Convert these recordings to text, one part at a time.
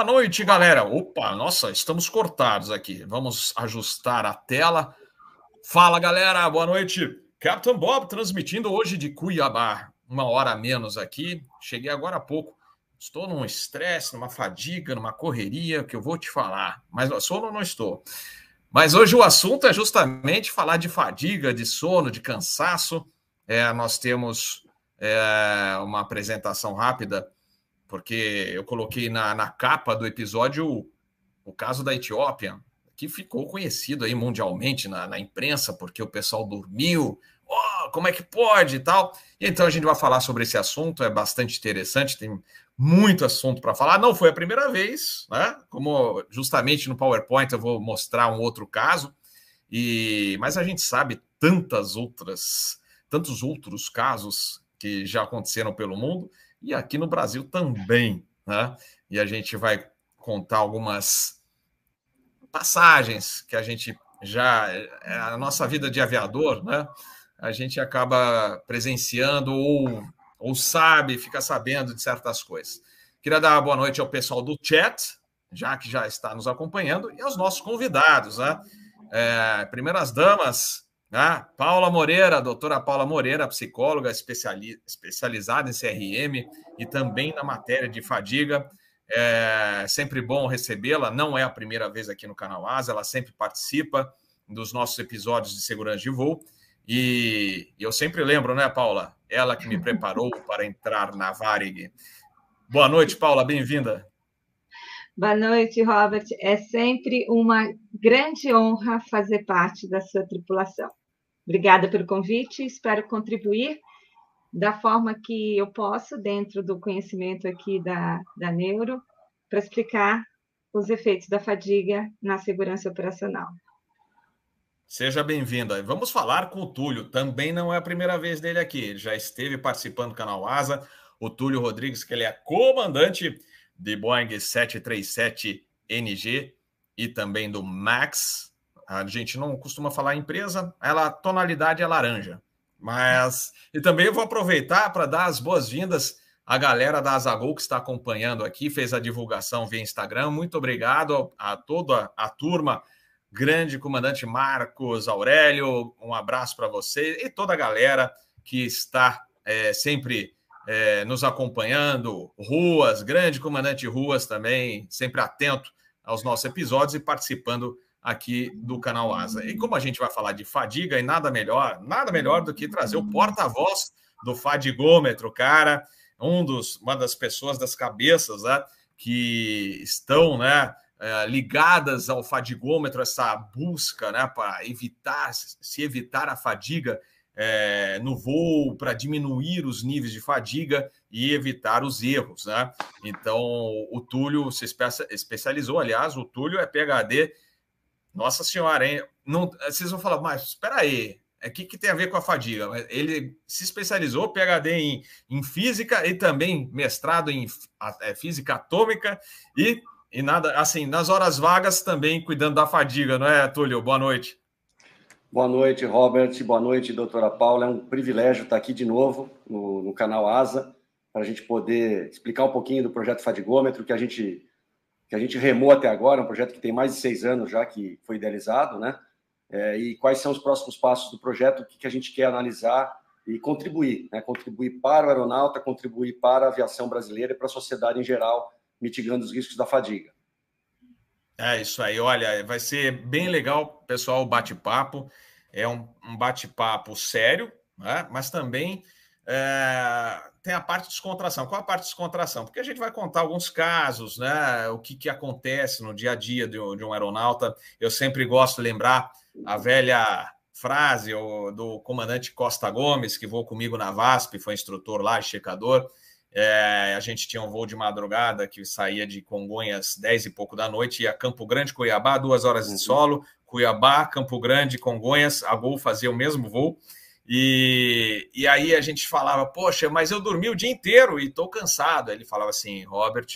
Boa noite, galera. Opa, nossa, estamos cortados aqui. Vamos ajustar a tela. Fala, galera. Boa noite. Captain Bob transmitindo hoje de Cuiabá. Uma hora a menos aqui. Cheguei agora há pouco. Estou num estresse, numa fadiga, numa correria que eu vou te falar. Mas no sono não estou. Mas hoje o assunto é justamente falar de fadiga, de sono, de cansaço. É, nós temos é, uma apresentação rápida porque eu coloquei na, na capa do episódio o, caso da Etiópia, que ficou conhecido aí mundialmente na, na imprensa, porque o pessoal dormiu, oh, como é que pode e tal. Então a gente vai falar sobre esse assunto, é bastante interessante, tem muito assunto para falar. Não foi a primeira vez, né? Como justamente no PowerPoint eu vou mostrar um outro caso, e mas a gente sabe tantas outras, tantos outros casos que já aconteceram pelo mundo e aqui no Brasil também. Né? E a gente vai contar algumas passagens que a gente já. É, a nossa vida de aviador, né? A gente acaba presenciando ou, ou sabe, fica sabendo de certas coisas. Queria dar boa noite ao pessoal do chat, já que já está nos acompanhando, e aos nossos convidados, né? É, primeiras damas, né? Paula Moreira, doutora Paula Moreira, psicóloga especiali especializada em CRM e também na matéria de fadiga. É sempre bom recebê-la, não é a primeira vez aqui no canal Asa, ela sempre participa dos nossos episódios de segurança de voo. E eu sempre lembro, né, Paula? Ela que me preparou para entrar na Varig. Boa noite, Paula, bem-vinda. Boa noite, Robert. É sempre uma grande honra fazer parte da sua tripulação. Obrigada pelo convite, espero contribuir da forma que eu posso, dentro do conhecimento aqui da, da Neuro, para explicar os efeitos da fadiga na segurança operacional. Seja bem-vinda. Vamos falar com o Túlio. Também não é a primeira vez dele aqui. Ele já esteve participando do canal Asa. O Túlio Rodrigues, que ele é comandante de Boeing 737NG e também do MAX, a gente não costuma falar empresa, ela a tonalidade é laranja. Mas e também eu vou aproveitar para dar as boas-vindas à galera da Azagol que está acompanhando aqui, fez a divulgação via Instagram. Muito obrigado a toda a turma, grande comandante Marcos Aurélio, um abraço para você e toda a galera que está é, sempre é, nos acompanhando, Ruas, grande comandante Ruas também, sempre atento aos nossos episódios e participando aqui do canal Asa. E como a gente vai falar de fadiga e nada melhor, nada melhor do que trazer o porta-voz do fadigômetro, cara, um dos, uma das pessoas das cabeças, né, que estão, né, eh, ligadas ao fadigômetro, essa busca, né, para evitar, se evitar a fadiga é, no voo, para diminuir os níveis de fadiga e evitar os erros, né? Então, o Túlio se especializou, aliás, o Túlio é PhD nossa senhora, hein? Não, vocês vão falar, mas espera aí, o é, que, que tem a ver com a fadiga? Ele se especializou, PhD em, em física e também mestrado em é, física atômica e, e nada, assim, nas horas vagas também cuidando da fadiga, não é, Túlio? Boa noite. Boa noite, Robert. Boa noite, doutora Paula. É um privilégio estar aqui de novo no, no canal ASA para a gente poder explicar um pouquinho do projeto Fadigômetro que a gente que a gente remou até agora, um projeto que tem mais de seis anos já que foi idealizado, né? É, e quais são os próximos passos do projeto, o que, que a gente quer analisar e contribuir, né? Contribuir para o aeronauta, contribuir para a aviação brasileira e para a sociedade em geral, mitigando os riscos da fadiga. É isso aí, olha, vai ser bem legal, pessoal, o bate-papo. É um, um bate-papo sério, né? mas também é, tem a parte de descontração. Qual a parte de descontração? Porque a gente vai contar alguns casos, né? O que, que acontece no dia a dia de, de um aeronauta. Eu sempre gosto de lembrar a velha frase do comandante Costa Gomes, que voou comigo na VASP, foi instrutor lá, checador. É, a gente tinha um voo de madrugada que saía de Congonhas 10 e pouco da noite, ia Campo Grande, Cuiabá, duas horas de uhum. solo, Cuiabá, Campo Grande, Congonhas, a Gol fazia o mesmo voo. E, e aí a gente falava, poxa, mas eu dormi o dia inteiro e estou cansado. Ele falava assim, Robert,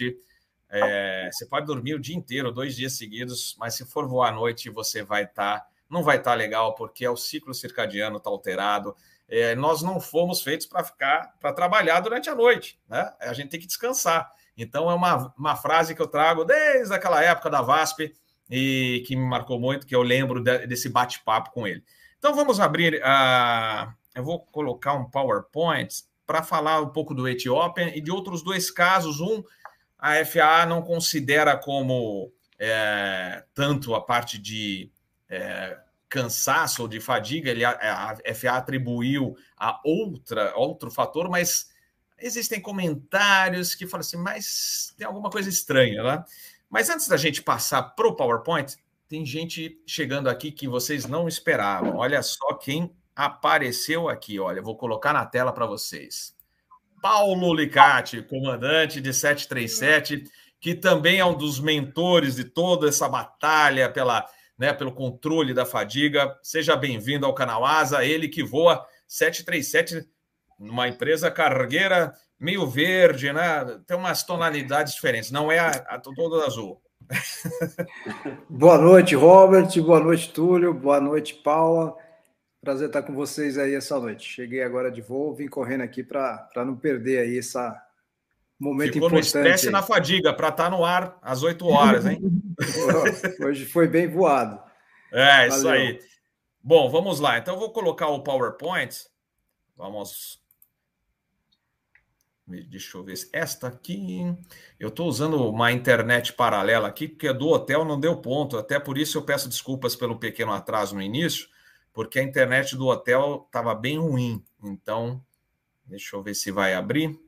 é, você pode dormir o dia inteiro, dois dias seguidos, mas se for voar à noite, você vai estar, tá, não vai estar tá legal, porque é o ciclo circadiano está alterado. É, nós não fomos feitos para ficar, para trabalhar durante a noite, né? A gente tem que descansar. Então, é uma, uma frase que eu trago desde aquela época da VASP e que me marcou muito, que eu lembro de, desse bate-papo com ele. Então, vamos abrir a. Eu vou colocar um PowerPoint para falar um pouco do Etiópia e de outros dois casos. Um, a FAA não considera como é, tanto a parte de é, cansaço ou de fadiga, ele, a, a FAA atribuiu a outra, outro fator, mas existem comentários que falam assim, mas tem alguma coisa estranha, né? Mas antes da gente passar para o PowerPoint, tem gente chegando aqui que vocês não esperavam. Olha só quem apareceu aqui. Olha, vou colocar na tela para vocês. Paulo Licati, comandante de 737, que também é um dos mentores de toda essa batalha pela, né, pelo controle da fadiga. Seja bem-vindo ao canal Asa, ele que voa 737 numa empresa cargueira meio verde, né? Tem umas tonalidades diferentes, não é a, a toda azul. boa noite, Robert. Boa noite, Túlio. Boa noite, Paula. Prazer estar com vocês aí essa noite. Cheguei agora de voo, vim correndo aqui para não perder aí essa momento Ficou importante. Ficou no estresse e na fadiga para estar no ar às 8 horas, hein? Hoje foi bem voado. É, Valeu. isso aí. Bom, vamos lá. Então, eu vou colocar o PowerPoint. Vamos Deixa eu ver. Esta aqui. Eu estou usando uma internet paralela aqui, porque do hotel não deu ponto. Até por isso eu peço desculpas pelo pequeno atraso no início, porque a internet do hotel estava bem ruim. Então, deixa eu ver se vai abrir.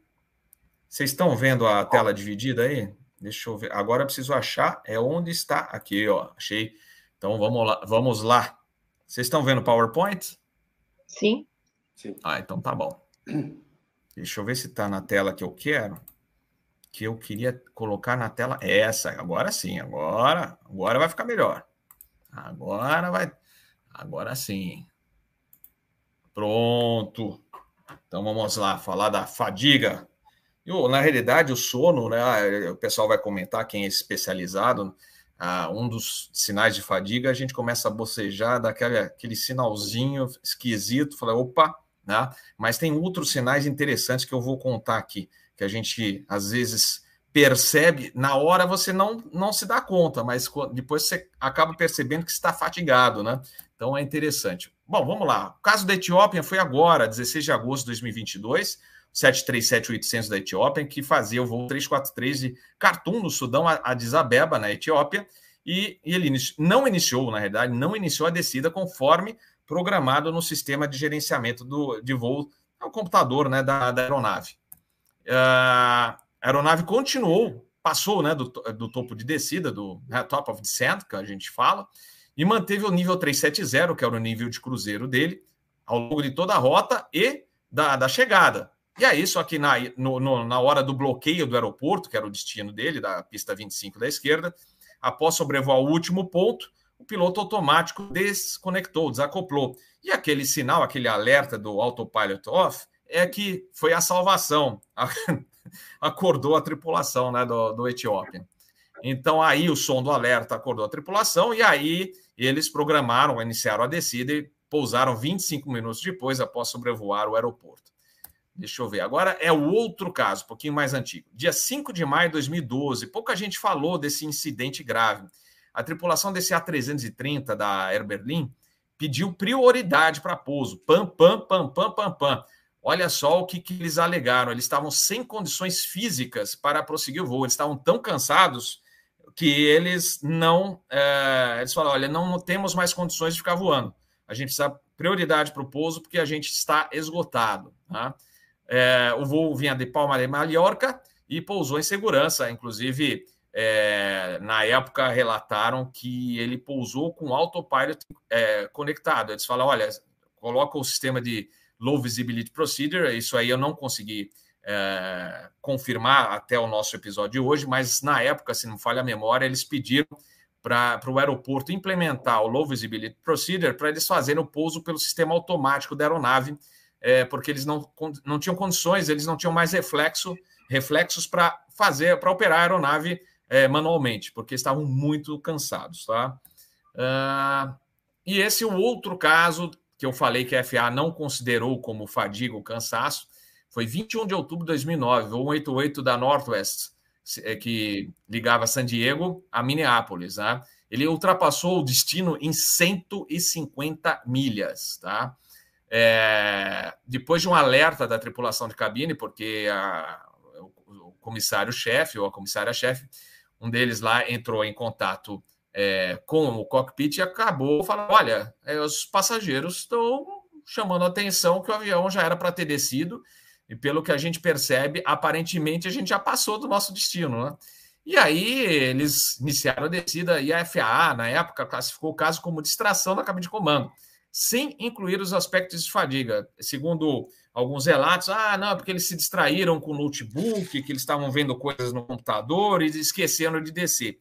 Vocês estão vendo a tela dividida aí? Deixa eu ver. Agora eu preciso achar. É onde está. Aqui, ó. Achei. Então vamos lá. Vamos lá. Vocês estão vendo o PowerPoint? Sim. Sim. Ah, então tá bom. Deixa eu ver se está na tela que eu quero. Que eu queria colocar na tela essa. Agora sim, agora, agora vai ficar melhor. Agora vai. Agora sim. Pronto. Então vamos lá, falar da fadiga. Eu, na realidade, o sono, né? O pessoal vai comentar quem é especializado. Ah, um dos sinais de fadiga, a gente começa a bocejar, daquele aquele sinalzinho esquisito, fala, opa, né? Mas tem outros sinais interessantes que eu vou contar aqui, que a gente às vezes percebe, na hora você não, não se dá conta, mas depois você acaba percebendo que está fatigado, né? Então é interessante. Bom, vamos lá. O caso da Etiópia foi agora, 16 de agosto de 2022, 737-800 da Etiópia, que fazia o voo 343 de Khartoum, no Sudão, a Addis Abeba, na Etiópia, e, e ele não iniciou, na realidade, não iniciou a descida conforme programado no sistema de gerenciamento do, de voo, é computador né, da, da aeronave. Uh, a aeronave continuou, passou né, do, do topo de descida, do né, top of descent, que a gente fala, e manteve o nível 370, que era o nível de cruzeiro dele, ao longo de toda a rota e da, da chegada. E aí, só que na, no, no, na hora do bloqueio do aeroporto, que era o destino dele, da pista 25 da esquerda, após sobrevoar o último ponto, o piloto automático desconectou, desacoplou. E aquele sinal, aquele alerta do autopilot off, é que foi a salvação. Acordou a tripulação né, do, do Etiópia. Então, aí o som do alerta acordou a tripulação, e aí eles programaram, iniciaram a descida e pousaram 25 minutos depois, após sobrevoar o aeroporto. Deixa eu ver. Agora é o outro caso, um pouquinho mais antigo. Dia 5 de maio de 2012, pouca gente falou desse incidente grave. A tripulação desse A330 da Air Berlin pediu prioridade para pouso. Pam, pam, pam, pam, pam, pam. Olha só o que, que eles alegaram. Eles estavam sem condições físicas para prosseguir o voo. Eles estavam tão cansados que eles não. É, eles falaram: olha, não, temos mais condições de ficar voando. A gente precisa prioridade para o pouso porque a gente está esgotado. Tá? É, o voo vinha de Palma de Mallorca e pousou em segurança. Inclusive, é, na época relataram que ele pousou com autopilot é, conectado. Eles falam: olha, coloca o sistema de low visibility procedure. Isso aí eu não consegui é, confirmar até o nosso episódio de hoje, mas na época, se não falha a memória, eles pediram para o aeroporto implementar o low visibility procedure para eles fazerem o pouso pelo sistema automático da aeronave, é, porque eles não, não tinham condições, eles não tinham mais reflexo, reflexos para fazer, para operar a aeronave é, manualmente, porque estavam muito cansados, tá? Uh, e esse é o outro caso que eu falei que a FA não considerou como fadiga ou cansaço, foi 21 de outubro de 2009, o 188 da Northwest, é, que ligava San Diego a Minneapolis, né? Ele ultrapassou o destino em 150 milhas, tá? É, depois de um alerta da tripulação de cabine, porque a, o, o comissário-chefe ou a comissária-chefe, um deles lá entrou em contato é, com o cockpit e acabou falando: olha, é, os passageiros estão chamando a atenção que o avião já era para ter descido, e pelo que a gente percebe, aparentemente a gente já passou do nosso destino, né? E aí eles iniciaram a descida e a FAA, na época, classificou o caso como distração da cabine de comando, sem incluir os aspectos de fadiga. Segundo alguns relatos, ah, não, porque eles se distraíram com o notebook, que eles estavam vendo coisas no computador e esqueceram de descer.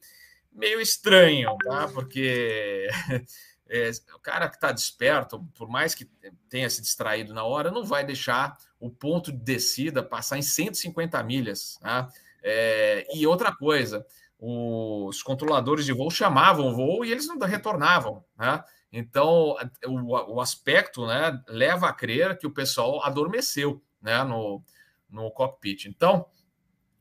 Meio estranho, tá? Porque é, o cara que está desperto, por mais que tenha se distraído na hora, não vai deixar o ponto de descida passar em 150 milhas, tá? É, e outra coisa, os controladores de voo chamavam o voo e eles não retornavam. Né? Então, o, o, aspecto né, leva a crer que o pessoal adormeceu né, no, no cockpit. Então,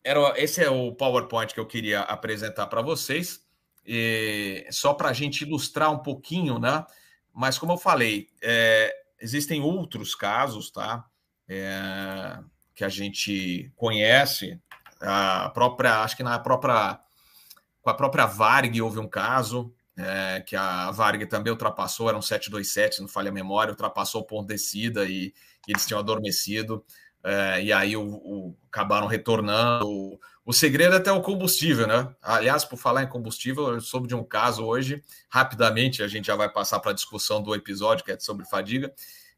era, esse é o PowerPoint que eu queria apresentar para vocês, e, só para a gente ilustrar um pouquinho, né? Mas, como eu falei, é, existem outros casos, tá? É, que a gente conhece a própria, acho que na própria, com a própria Varg houve um caso, é, que a Varg também ultrapassou, era um 727, não falha a memória, ultrapassou o ponto de descida e, e eles tinham adormecido, é, e aí o, o, acabaram retornando. O, o segredo é até o combustível, né? Aliás, por falar em combustível, eu soube de um caso hoje, rapidamente, a gente já vai passar para a discussão do episódio, que é sobre fadiga.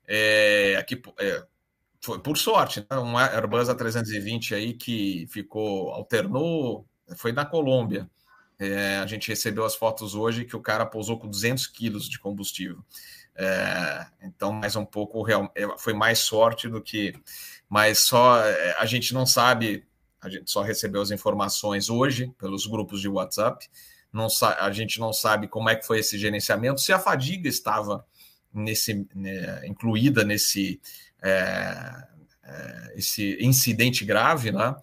É, aqui, é, foi por sorte, né? um Airbus A320 aí que ficou, alternou, foi na Colômbia. É, a gente recebeu as fotos hoje que o cara pousou com 200 quilos de combustível. É, então, mais um pouco, real, é, foi mais sorte do que. Mas só é, a gente não sabe, a gente só recebeu as informações hoje pelos grupos de WhatsApp. Não, a gente não sabe como é que foi esse gerenciamento, se a fadiga estava nesse, né, incluída nesse é, é, esse incidente grave, né?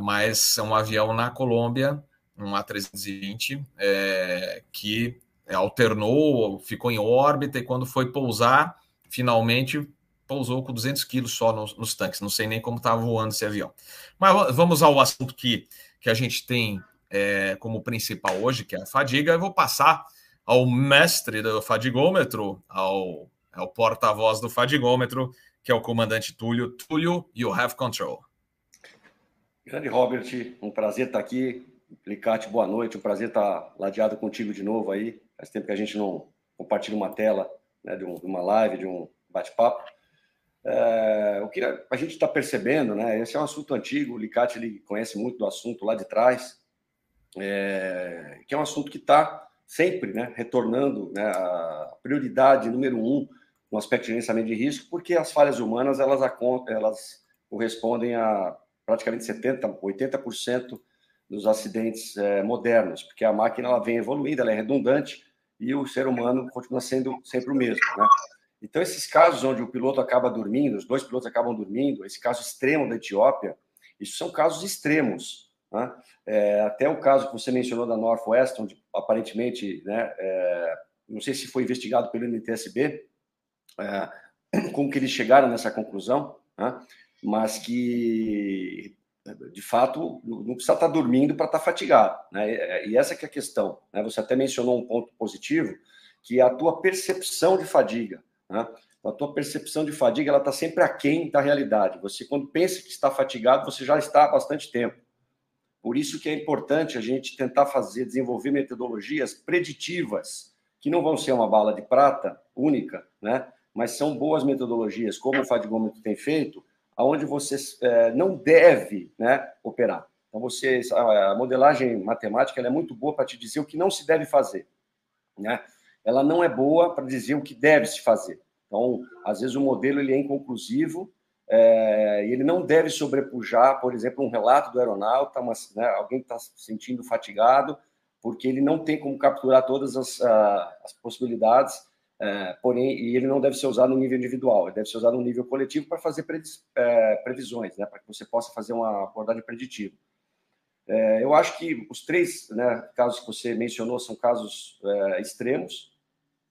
Mas é um avião na Colômbia, um A320, é, que alternou, ficou em órbita e quando foi pousar, finalmente pousou com 200 quilos só nos, nos tanques. Não sei nem como estava voando esse avião. Mas vamos ao assunto que, que a gente tem é, como principal hoje, que é a fadiga. Eu vou passar ao mestre do fadigômetro, ao é o porta-voz do Fadigômetro, que é o comandante Túlio. Túlio, you have control. Grande Robert, um prazer estar aqui. Licate, boa noite. Um prazer estar ladeado contigo de novo aí. Faz tempo que a gente não compartilha uma tela né, de, um, de uma live, de um bate-papo. É, o que a gente está percebendo, né? Esse é um assunto antigo. O Licate ele conhece muito do assunto lá de trás, é, que é um assunto que está sempre, né, retornando, né, a prioridade número um no aspecto de gerenciamento de risco, porque as falhas humanas elas, elas correspondem a praticamente 70%, 80% dos acidentes é, modernos, porque a máquina ela vem evoluindo, ela é redundante e o ser humano continua sendo sempre o mesmo. Né? Então, esses casos onde o piloto acaba dormindo, os dois pilotos acabam dormindo, esse caso extremo da Etiópia, isso são casos extremos. Né? É, até o caso que você mencionou da Northwest, onde aparentemente, né, é, não sei se foi investigado pelo NTSB, é, como que eles chegaram nessa conclusão, né? mas que de fato não precisa estar dormindo para estar fatigado, né? E essa que é a questão. Né? Você até mencionou um ponto positivo, que é a tua percepção de fadiga. Né? A tua percepção de fadiga ela está sempre aquém da realidade. Você quando pensa que está fatigado, você já está há bastante tempo. Por isso que é importante a gente tentar fazer, desenvolver metodologias preditivas, que não vão ser uma bala de prata única, né? mas são boas metodologias, como o Fadigômetro tem feito, aonde você é, não deve né, operar. Então, você, a modelagem matemática é muito boa para te dizer o que não se deve fazer. Né? Ela não é boa para dizer o que deve se fazer. Então, às vezes o modelo ele é inconclusivo é, e ele não deve sobrepujar, por exemplo, um relato do aeronauta, mas, né, alguém que está se sentindo fatigado, porque ele não tem como capturar todas as, as possibilidades é, porém, e ele não deve ser usado no nível individual, ele deve ser usado no nível coletivo para fazer é, previsões, né, para que você possa fazer uma abordagem preditiva. É, eu acho que os três né, casos que você mencionou são casos é, extremos.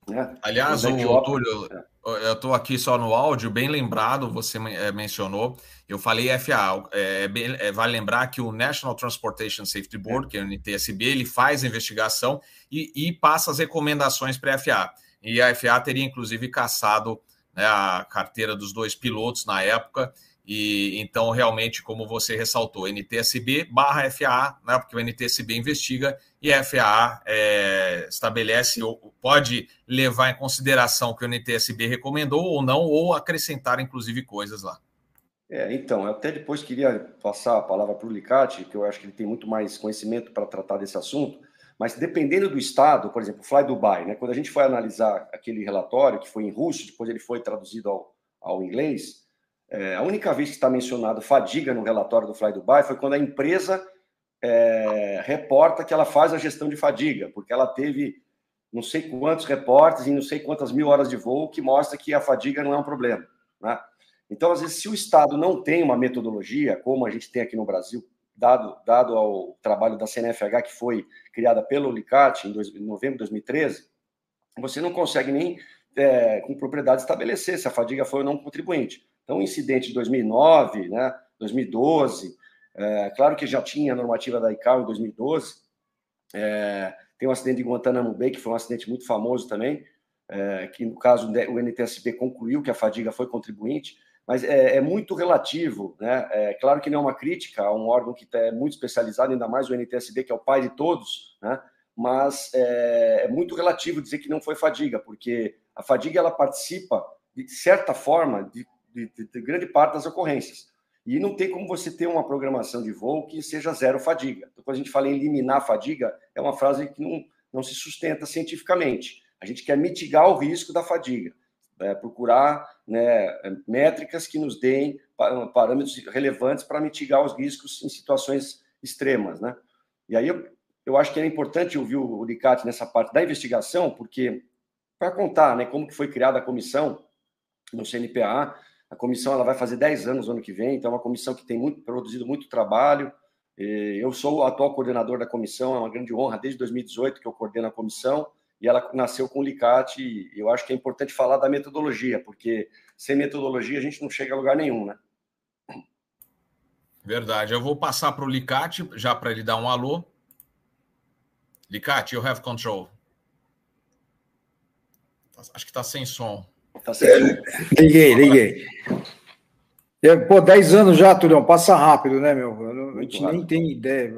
Né? Aliás, o, Túlio, é. eu estou aqui só no áudio, bem lembrado, você é, mencionou, eu falei FA, é, é, vale lembrar que o National Transportation Safety Board, que é o NTSB, ele faz a investigação e, e passa as recomendações para a FA. E a FA teria, inclusive, caçado né, a carteira dos dois pilotos na época, e então, realmente, como você ressaltou, NTSB barra FAA, né, porque o NTSB investiga e a FAA é, estabelece ou pode levar em consideração o que o NTSB recomendou ou não, ou acrescentar, inclusive, coisas lá. É, então, eu até depois queria passar a palavra para o Licati, que eu acho que ele tem muito mais conhecimento para tratar desse assunto, mas dependendo do estado, por exemplo, Fly Dubai, né, quando a gente foi analisar aquele relatório, que foi em russo, depois ele foi traduzido ao, ao inglês, é, a única vez que está mencionado fadiga no relatório do Fly Dubai foi quando a empresa é, reporta que ela faz a gestão de fadiga, porque ela teve não sei quantos reportes e não sei quantas mil horas de voo que mostra que a fadiga não é um problema. Né? Então, às vezes, se o Estado não tem uma metodologia, como a gente tem aqui no Brasil, dado, dado ao trabalho da CNFH, que foi criada pelo Licate em, em novembro de 2013, você não consegue nem é, com propriedade estabelecer se a fadiga foi ou não contribuinte. Então, o incidente de 2009, né, 2012, é, claro que já tinha a normativa da ICAO em 2012, é, tem um acidente de Guantanamo Bay, que foi um acidente muito famoso também, é, que no caso o NTSB concluiu que a fadiga foi contribuinte, mas é, é muito relativo, né? É claro que não é uma crítica a um órgão que é muito especializado, ainda mais o NTSB, que é o pai de todos, né? Mas é, é muito relativo dizer que não foi fadiga, porque a fadiga ela participa de certa forma de de, de, de grande parte das ocorrências. E não tem como você ter uma programação de voo que seja zero fadiga. Então, quando a gente fala em eliminar a fadiga, é uma frase que não, não se sustenta cientificamente. A gente quer mitigar o risco da fadiga, é, procurar né, métricas que nos deem parâmetros relevantes para mitigar os riscos em situações extremas. Né? E aí eu, eu acho que é importante ouvir o Licati nessa parte da investigação, porque para contar né, como que foi criada a comissão no CNPA, a comissão ela vai fazer 10 anos no ano que vem, então é uma comissão que tem muito, produzido muito trabalho. Eu sou o atual coordenador da comissão, é uma grande honra desde 2018 que eu coordeno a comissão e ela nasceu com o LICAT. E eu acho que é importante falar da metodologia, porque sem metodologia a gente não chega a lugar nenhum, né? Verdade. Eu vou passar para o Licate, já para ele dar um alô. Licate, you have control. Acho que está sem som. Tá liguei, liguei. É, pô, 10 anos já, Tulião, passa rápido, né, meu? a gente rápido. nem tem ideia.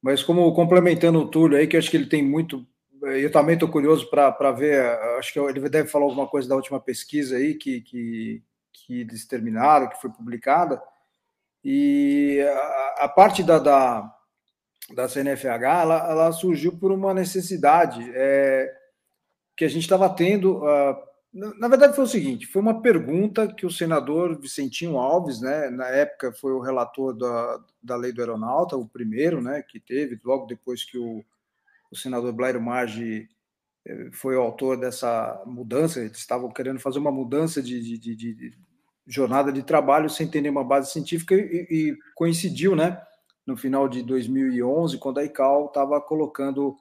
Mas como complementando o Túlio aí, que eu acho que ele tem muito. Eu também estou curioso para ver, acho que ele deve falar alguma coisa da última pesquisa aí que, que, que eles terminaram, que foi publicada. E a, a parte da, da, da CNFH, ela, ela surgiu por uma necessidade é, que a gente estava tendo. Uh, na verdade, foi o seguinte: foi uma pergunta que o senador Vicentinho Alves, né, na época foi o relator da, da lei do aeronauta, o primeiro né, que teve, logo depois que o, o senador Blairo Maggi eh, foi o autor dessa mudança, eles estavam querendo fazer uma mudança de, de, de, de jornada de trabalho sem ter nenhuma base científica e, e coincidiu, né, no final de 2011, quando a ICAO estava colocando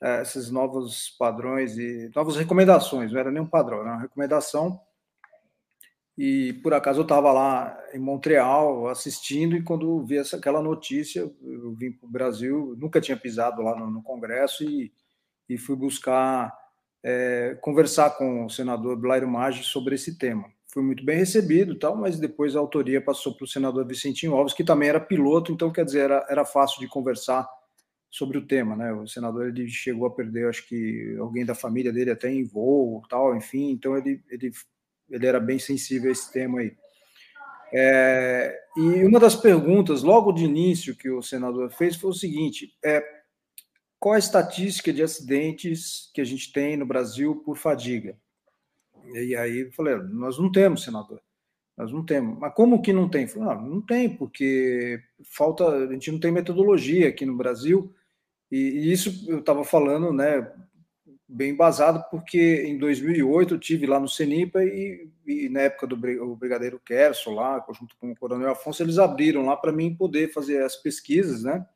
é, esses novos padrões e novas recomendações, não era nem um padrão, era uma recomendação. E por acaso eu estava lá em Montreal assistindo, e quando vi essa, aquela notícia, eu vim para o Brasil, nunca tinha pisado lá no, no Congresso e, e fui buscar é, conversar com o senador Blairo Maggi sobre esse tema. Fui muito bem recebido, tal, mas depois a autoria passou para o senador Vicentinho Alves, que também era piloto, então quer dizer, era, era fácil de conversar sobre o tema, né? O senador ele chegou a perder, acho que alguém da família dele até em voo, tal, enfim. Então ele ele ele era bem sensível a esse tema aí. É, e uma das perguntas logo de início que o senador fez foi o seguinte: é, qual a estatística de acidentes que a gente tem no Brasil por fadiga? E aí eu falei: nós não temos, senador. Nós não temos. Mas como que não tem? Falei, não, não tem, porque falta, a gente não tem metodologia aqui no Brasil e, e isso eu estava falando, né, bem embasado, porque em 2008 eu tive lá no CENIPA e, e na época do Brigadeiro Kerso lá, junto com o Coronel Afonso, eles abriram lá para mim poder fazer as pesquisas, né?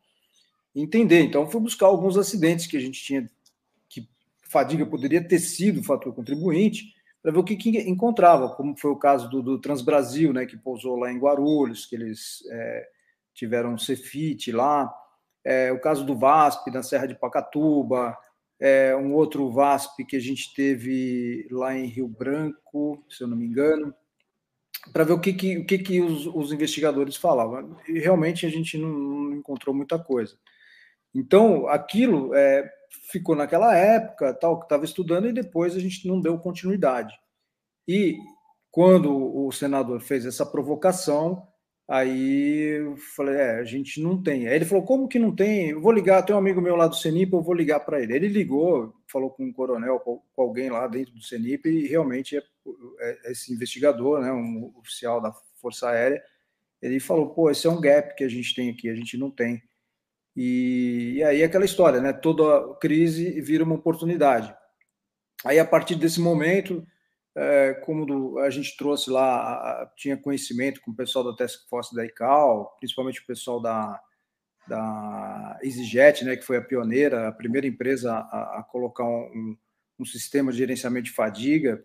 Entender. Então, fui buscar alguns acidentes que a gente tinha, que fadiga poderia ter sido fator contribuinte, para ver o que, que, encontrava, como foi o caso do, do, Transbrasil, né, que pousou lá em Guarulhos, que eles é, tiveram um lá, é, o caso do VASP na Serra de Pacatuba, é, um outro VASP que a gente teve lá em Rio Branco, se eu não me engano, para ver o que, que, o que, que os, os investigadores falavam. E realmente a gente não, não encontrou muita coisa. Então, aquilo é, ficou naquela época, tal, que estava estudando, e depois a gente não deu continuidade. E quando o senador fez essa provocação, Aí eu falei, é, a gente não tem. Aí ele falou, como que não tem? Eu vou ligar, tem um amigo meu lá do CENIP, eu vou ligar para ele. Ele ligou, falou com um coronel, com alguém lá dentro do CENIP, e realmente é, é, esse investigador, né, um oficial da Força Aérea, ele falou, pô, esse é um gap que a gente tem aqui, a gente não tem. E, e aí aquela história, né? Toda crise vira uma oportunidade. Aí, a partir desse momento, é, como do, a gente trouxe lá, tinha conhecimento com o pessoal da Task Force da ICAO, principalmente o pessoal da, da EasyJet, né, que foi a pioneira, a primeira empresa a, a colocar um, um, sistema de gerenciamento de fadiga.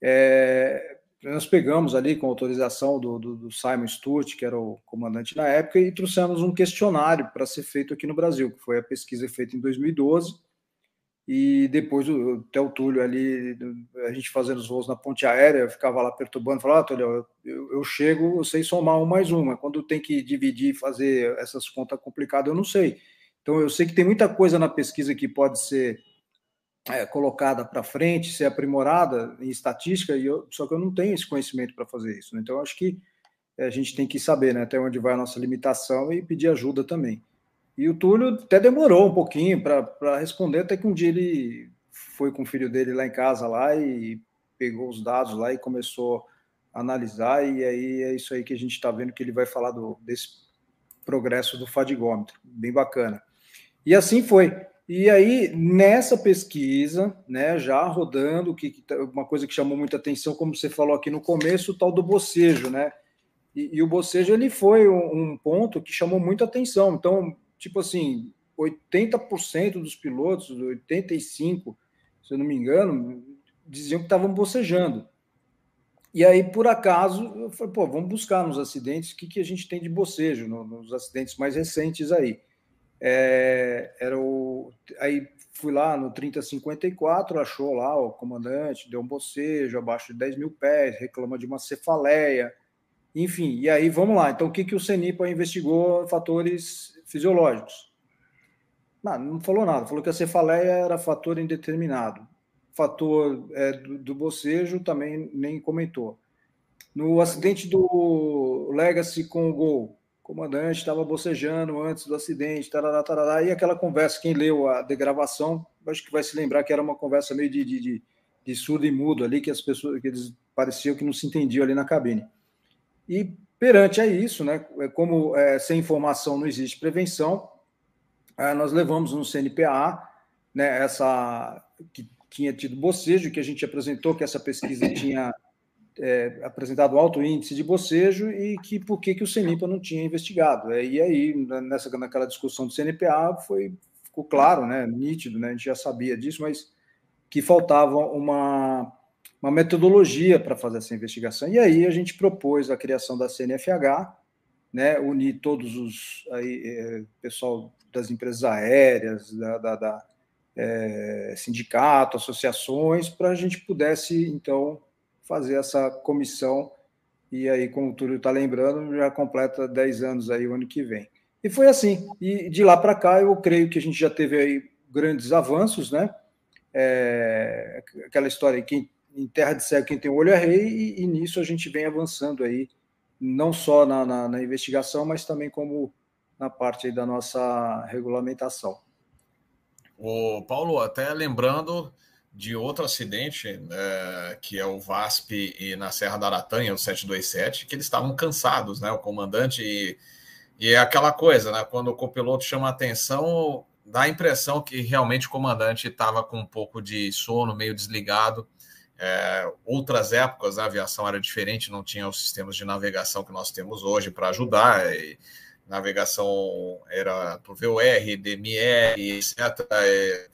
É, nós pegamos ali com autorização do, do, do, Simon Sturt, que era o comandante na época, e trouxemos um questionário para ser feito aqui no Brasil, que foi a pesquisa feita em 2012 e depois até o Túlio ali, a gente fazendo os voos na ponte aérea, eu ficava lá perturbando, falava, ah, Túlio, eu, eu chego, eu sei somar um mais um, mas quando tem que dividir, fazer essas contas complicadas, eu não sei. Então, eu sei que tem muita coisa na pesquisa que pode ser é, colocada para frente, ser aprimorada em estatística, e eu, só que eu não tenho esse conhecimento para fazer isso. Né? Então, acho que a gente tem que saber né, até onde vai a nossa limitação e pedir ajuda também. E o Túlio até demorou um pouquinho para responder, até que um dia ele foi com o filho dele lá em casa lá e pegou os dados lá e começou a analisar, e aí é isso aí que a gente está vendo que ele vai falar do, desse progresso do fadigômetro, bem bacana. E assim foi. E aí, nessa pesquisa, né, já rodando, que, tá, uma coisa que chamou muita atenção, como você falou aqui no começo, o tal do bocejo, né? E, e o bocejo ele foi um, um ponto que chamou muita atenção. Então, tipo assim, 80% dos pilotos, 85%, se eu não me engano, diziam que estavam bocejando. E aí, por acaso, eu falei, pô, vamos buscar nos acidentes o que, que a gente tem de bocejo, no, nos acidentes mais recentes aí. É, era o, aí fui lá no 3054, achou lá o comandante, deu um bocejo abaixo de 10 mil pés, reclama de uma cefaleia, enfim, e aí vamos lá. Então, o que, que o CENIPA investigou? Fatores fisiológicos. Não, não falou nada, falou que a cefaleia era fator indeterminado. Fator é, do, do bocejo também nem comentou. No acidente do Legacy com o Gol, o comandante estava bocejando antes do acidente, tarará, tarará, e aquela conversa, quem leu a degravação, acho que vai se lembrar que era uma conversa meio de, de, de, de surdo e mudo ali, que as pessoas, que eles pareciam que não se entendiam ali na cabine. E perante a isso, né, é como é, sem informação não existe prevenção, é, nós levamos no CNPA né, essa que tinha tido bocejo, que a gente apresentou que essa pesquisa tinha é, apresentado alto índice de bocejo e que por que, que o CNIPA não tinha investigado. É, e aí, nessa, naquela discussão do CNPA, foi, ficou claro, né, nítido, né, a gente já sabia disso, mas que faltava uma uma metodologia para fazer essa investigação. E aí a gente propôs a criação da CNFH, né, unir todos os aí, é, pessoal das empresas aéreas, da, da, da é, sindicato, associações, para a gente pudesse então fazer essa comissão. E aí, como o Túlio está lembrando, já completa 10 anos aí o ano que vem. E foi assim. E de lá para cá, eu creio que a gente já teve aí grandes avanços, né? É, aquela história, quem em terra de cego quem tem olho é rei, e, e nisso a gente vem avançando aí, não só na, na, na investigação, mas também como na parte da nossa regulamentação. O Paulo, até lembrando de outro acidente, é, que é o VASP e na Serra da Aratanha, o 727, que eles estavam cansados, né? O comandante e, e é aquela coisa, né? Quando o copiloto chama atenção, dá a impressão que realmente o comandante estava com um pouco de sono, meio desligado. É, outras épocas a aviação era diferente, não tinha os sistemas de navegação que nós temos hoje para ajudar. E navegação era por VOR, DMR, etc. E,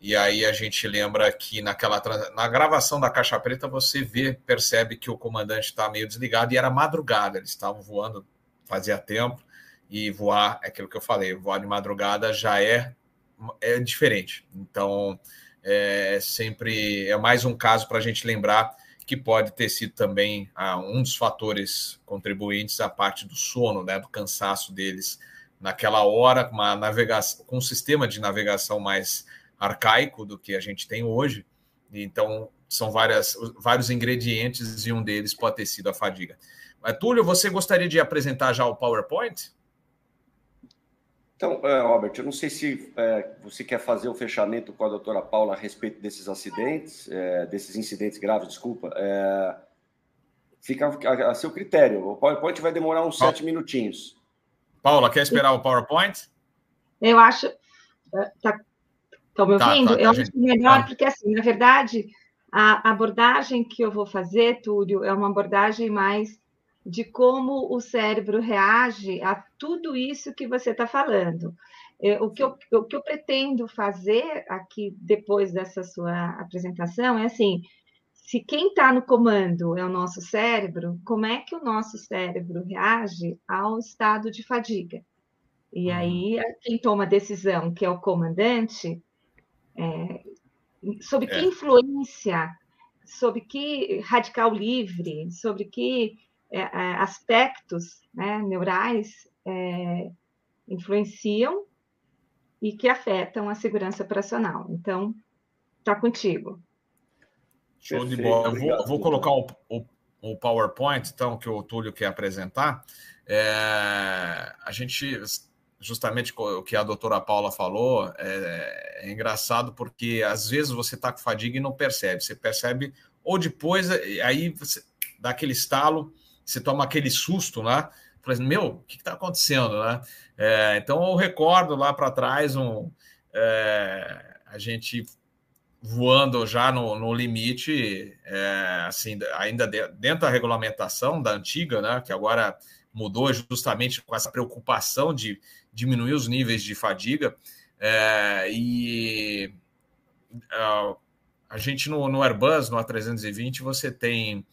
e aí a gente lembra que naquela na gravação da caixa preta você vê, percebe que o comandante está meio desligado e era madrugada, eles estavam voando fazia tempo e voar, é aquilo que eu falei, voar de madrugada já é, é diferente. Então, é sempre é mais um caso para a gente lembrar que pode ter sido também ah, um dos fatores contribuintes à parte do sono, né, do cansaço deles naquela hora, com uma navegação, com um sistema de navegação mais arcaico do que a gente tem hoje. Então, são várias, vários ingredientes e um deles pode ter sido a fadiga. Túlio, você gostaria de apresentar já o PowerPoint? Então, é, Robert, eu não sei se é, você quer fazer o fechamento com a doutora Paula a respeito desses acidentes, é, desses incidentes graves, desculpa. É, fica a, a, seu critério. O PowerPoint vai demorar uns sete minutinhos. Paula, quer esperar o PowerPoint? Eu acho. Está tá me tá, ouvindo? Tá, tá, eu acho gente... melhor, tá. porque, assim, na verdade, a abordagem que eu vou fazer, Túlio, é uma abordagem mais de como o cérebro reage a tudo isso que você está falando. É, o que, eu, o que eu pretendo fazer aqui, depois dessa sua apresentação, é assim: se quem está no comando é o nosso cérebro, como é que o nosso cérebro reage ao estado de fadiga? E uhum. aí, quem toma a decisão, que é o comandante, é, sobre que é. influência, sobre que radical livre, sobre que aspectos né, neurais é, influenciam e que afetam a segurança operacional. Então, está contigo. Show de bola. Eu vou, vou colocar o, o, o, PowerPoint, então, que o Túlio quer apresentar. É, a gente, justamente o que a doutora Paula falou, é, é engraçado porque às vezes você está com fadiga e não percebe. Você percebe, ou depois, aí você dá aquele estalo você toma aquele susto, né? Falei, assim, meu, o que está acontecendo, né? É, então eu recordo lá para trás um, é, a gente voando já no, no limite, é, assim, ainda de, dentro da regulamentação da antiga, né? Que agora mudou justamente com essa preocupação de diminuir os níveis de fadiga. É, e a, a gente no, no Airbus, no A320, você tem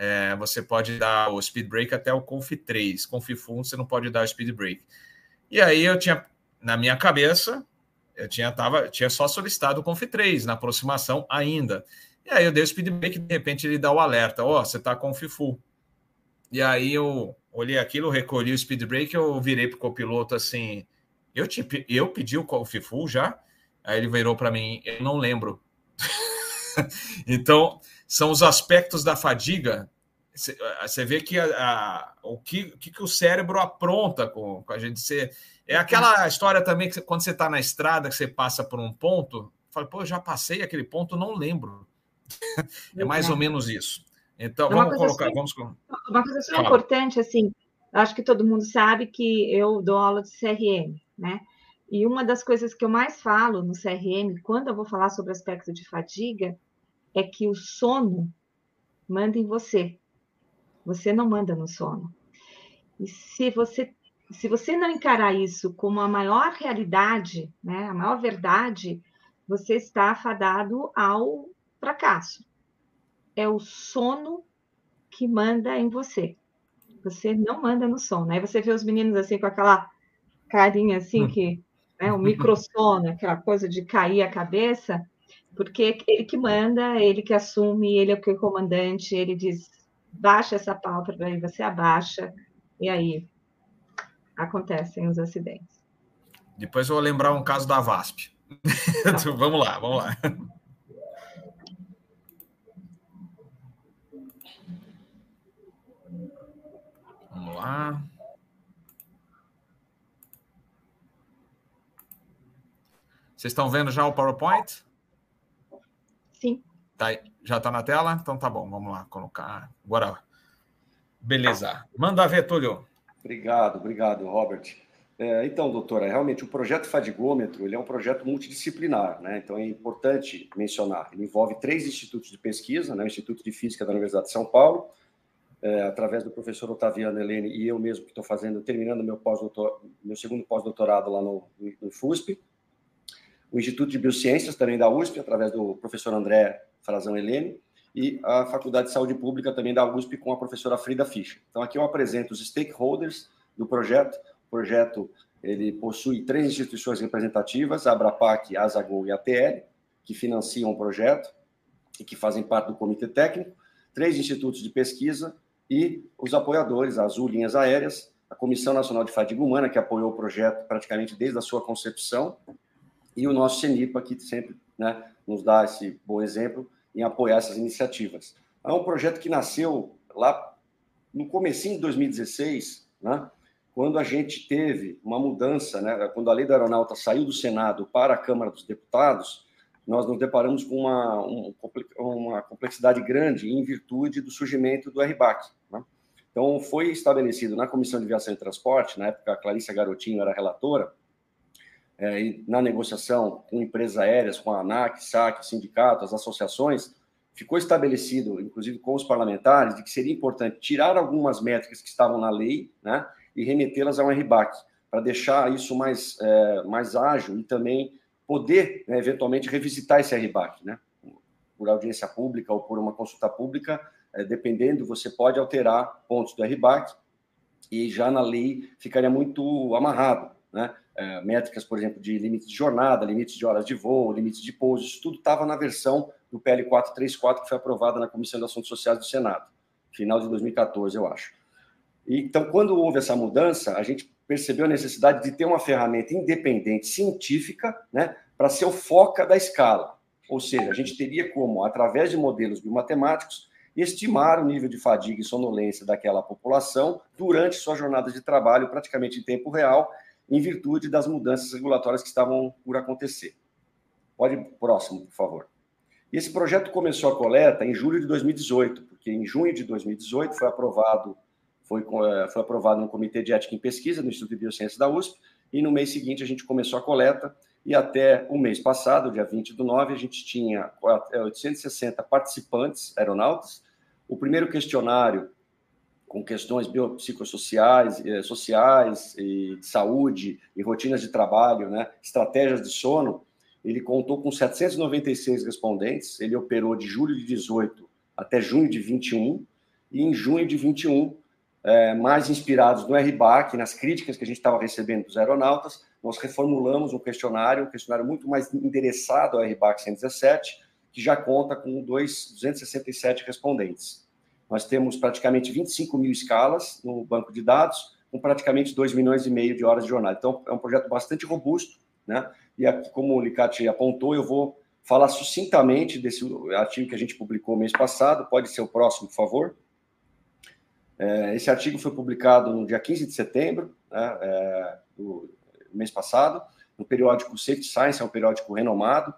é, você pode dar o speed brake até o Conf 3. Conf Full você não pode dar o speed brake. E aí eu tinha, na minha cabeça, eu tinha, tava, tinha só solicitado o Conf 3 na aproximação ainda. E aí eu dei o speed brake, de repente ele dá o alerta, ó, oh, você tá Conf Full. E aí eu olhei aquilo, recolhi o speed brake, eu virei pro copiloto assim, eu, te, eu pedi o Conf Full já? Aí ele virou para mim, eu não lembro. então, são os aspectos da fadiga. Você vê que a, a, o que, que, o cérebro apronta com, com a gente. Você, é aquela história também que quando você está na estrada, que você passa por um ponto, fala, pô, já passei aquele ponto, não lembro. é mais ou menos isso. Então, vamos colocar. Assim, vamos... Uma coisa super importante, assim, acho que todo mundo sabe que eu dou aula de CRM, né? E uma das coisas que eu mais falo no CRM, quando eu vou falar sobre aspecto de fadiga, é que o sono manda em você. Você não manda no sono. E se você se você não encarar isso como a maior realidade, né, a maior verdade, você está afadado ao fracasso. É o sono que manda em você. Você não manda no sono. Aí você vê os meninos assim com aquela carinha assim hum. que é né, um microsono, aquela coisa de cair a cabeça porque ele que manda, ele que assume, ele é o comandante, ele diz, baixa essa pálpebra, aí você abaixa, e aí acontecem os acidentes. Depois eu vou lembrar um caso da VASP. Tá. vamos lá, vamos lá. Vamos lá. Vocês estão vendo já o PowerPoint? Sim. Tá, já está na tela? Então tá bom, vamos lá colocar. Agora, beleza. Manda ver, Túlio. Obrigado, obrigado, Robert. É, então, doutora, realmente o projeto Fadigômetro ele é um projeto multidisciplinar, né? Então é importante mencionar. Ele envolve três institutos de pesquisa, né? O Instituto de Física da Universidade de São Paulo, é, através do professor Otaviano Helene e eu mesmo que estou fazendo, terminando meu pós meu segundo pós-doutorado lá no, no FUSP, o Instituto de Biociências também da USP, através do professor André Frazão Helene, e a Faculdade de Saúde Pública também da USP com a professora Frida Fischer. Então aqui eu apresento os stakeholders do projeto, o projeto ele possui três instituições representativas, a Abrapac, a Azagol e a ATL, que financiam o projeto e que fazem parte do comitê técnico, três institutos de pesquisa e os apoiadores, a Azul Linhas Aéreas, a Comissão Nacional de Fadiga Humana, que apoiou o projeto praticamente desde a sua concepção, e o nosso CENIPA, que sempre né, nos dá esse bom exemplo em apoiar essas iniciativas. É um projeto que nasceu lá no comecinho de 2016, né, quando a gente teve uma mudança, né, quando a lei da aeronauta saiu do Senado para a Câmara dos Deputados, nós nos deparamos com uma, uma complexidade grande em virtude do surgimento do RBAC. Né? Então, foi estabelecido na Comissão de Viação e Transporte, na época a Clarissa Garotinho era relatora, é, na negociação com empresas aéreas, com a ANAC, SAC, sindicatos, as associações, ficou estabelecido, inclusive com os parlamentares, de que seria importante tirar algumas métricas que estavam na lei, né, e remetê-las ao RBAC, para deixar isso mais, é, mais ágil e também poder, né, eventualmente, revisitar esse RBAC, né? Por audiência pública ou por uma consulta pública, é, dependendo, você pode alterar pontos do RBAC e já na lei ficaria muito amarrado, né? É, métricas, por exemplo, de limites de jornada, limites de horas de voo, limites de pouso, isso tudo estava na versão do PL 434 que foi aprovada na Comissão de Assuntos Sociais do Senado, final de 2014, eu acho. Então, quando houve essa mudança, a gente percebeu a necessidade de ter uma ferramenta independente, científica, né, para ser o foco da escala. Ou seja, a gente teria como, através de modelos biomatemáticos, estimar o nível de fadiga e sonolência daquela população durante sua jornada de trabalho, praticamente em tempo real, em virtude das mudanças regulatórias que estavam por acontecer. Pode ir próximo, por favor. Esse projeto começou a coleta em julho de 2018, porque em junho de 2018 foi aprovado foi, eh, foi aprovado no Comitê de Ética em Pesquisa no Instituto de Biociências da USP, e no mês seguinte a gente começou a coleta, e até o mês passado, dia 20 do 9, a gente tinha 860 participantes aeronautas. O primeiro questionário com questões biopsicossociais, eh, sociais e de saúde e rotinas de trabalho, né, estratégias de sono, ele contou com 796 respondentes, ele operou de julho de 18 até junho de 21, e em junho de 21 é, mais inspirados no RBAC, nas críticas que a gente estava recebendo dos aeronautas, nós reformulamos um questionário, um questionário muito mais endereçado ao RBAC 117, que já conta com dois, 267 respondentes. Nós temos praticamente 25 mil escalas no banco de dados, com praticamente 2 milhões e meio de horas de jornada. Então, é um projeto bastante robusto, né? E aqui, como o Licati apontou, eu vou falar sucintamente desse artigo que a gente publicou mês passado. Pode ser o próximo, por favor. É, esse artigo foi publicado no dia 15 de setembro né, é, do mês passado, no periódico Safety Science, é um periódico renomado,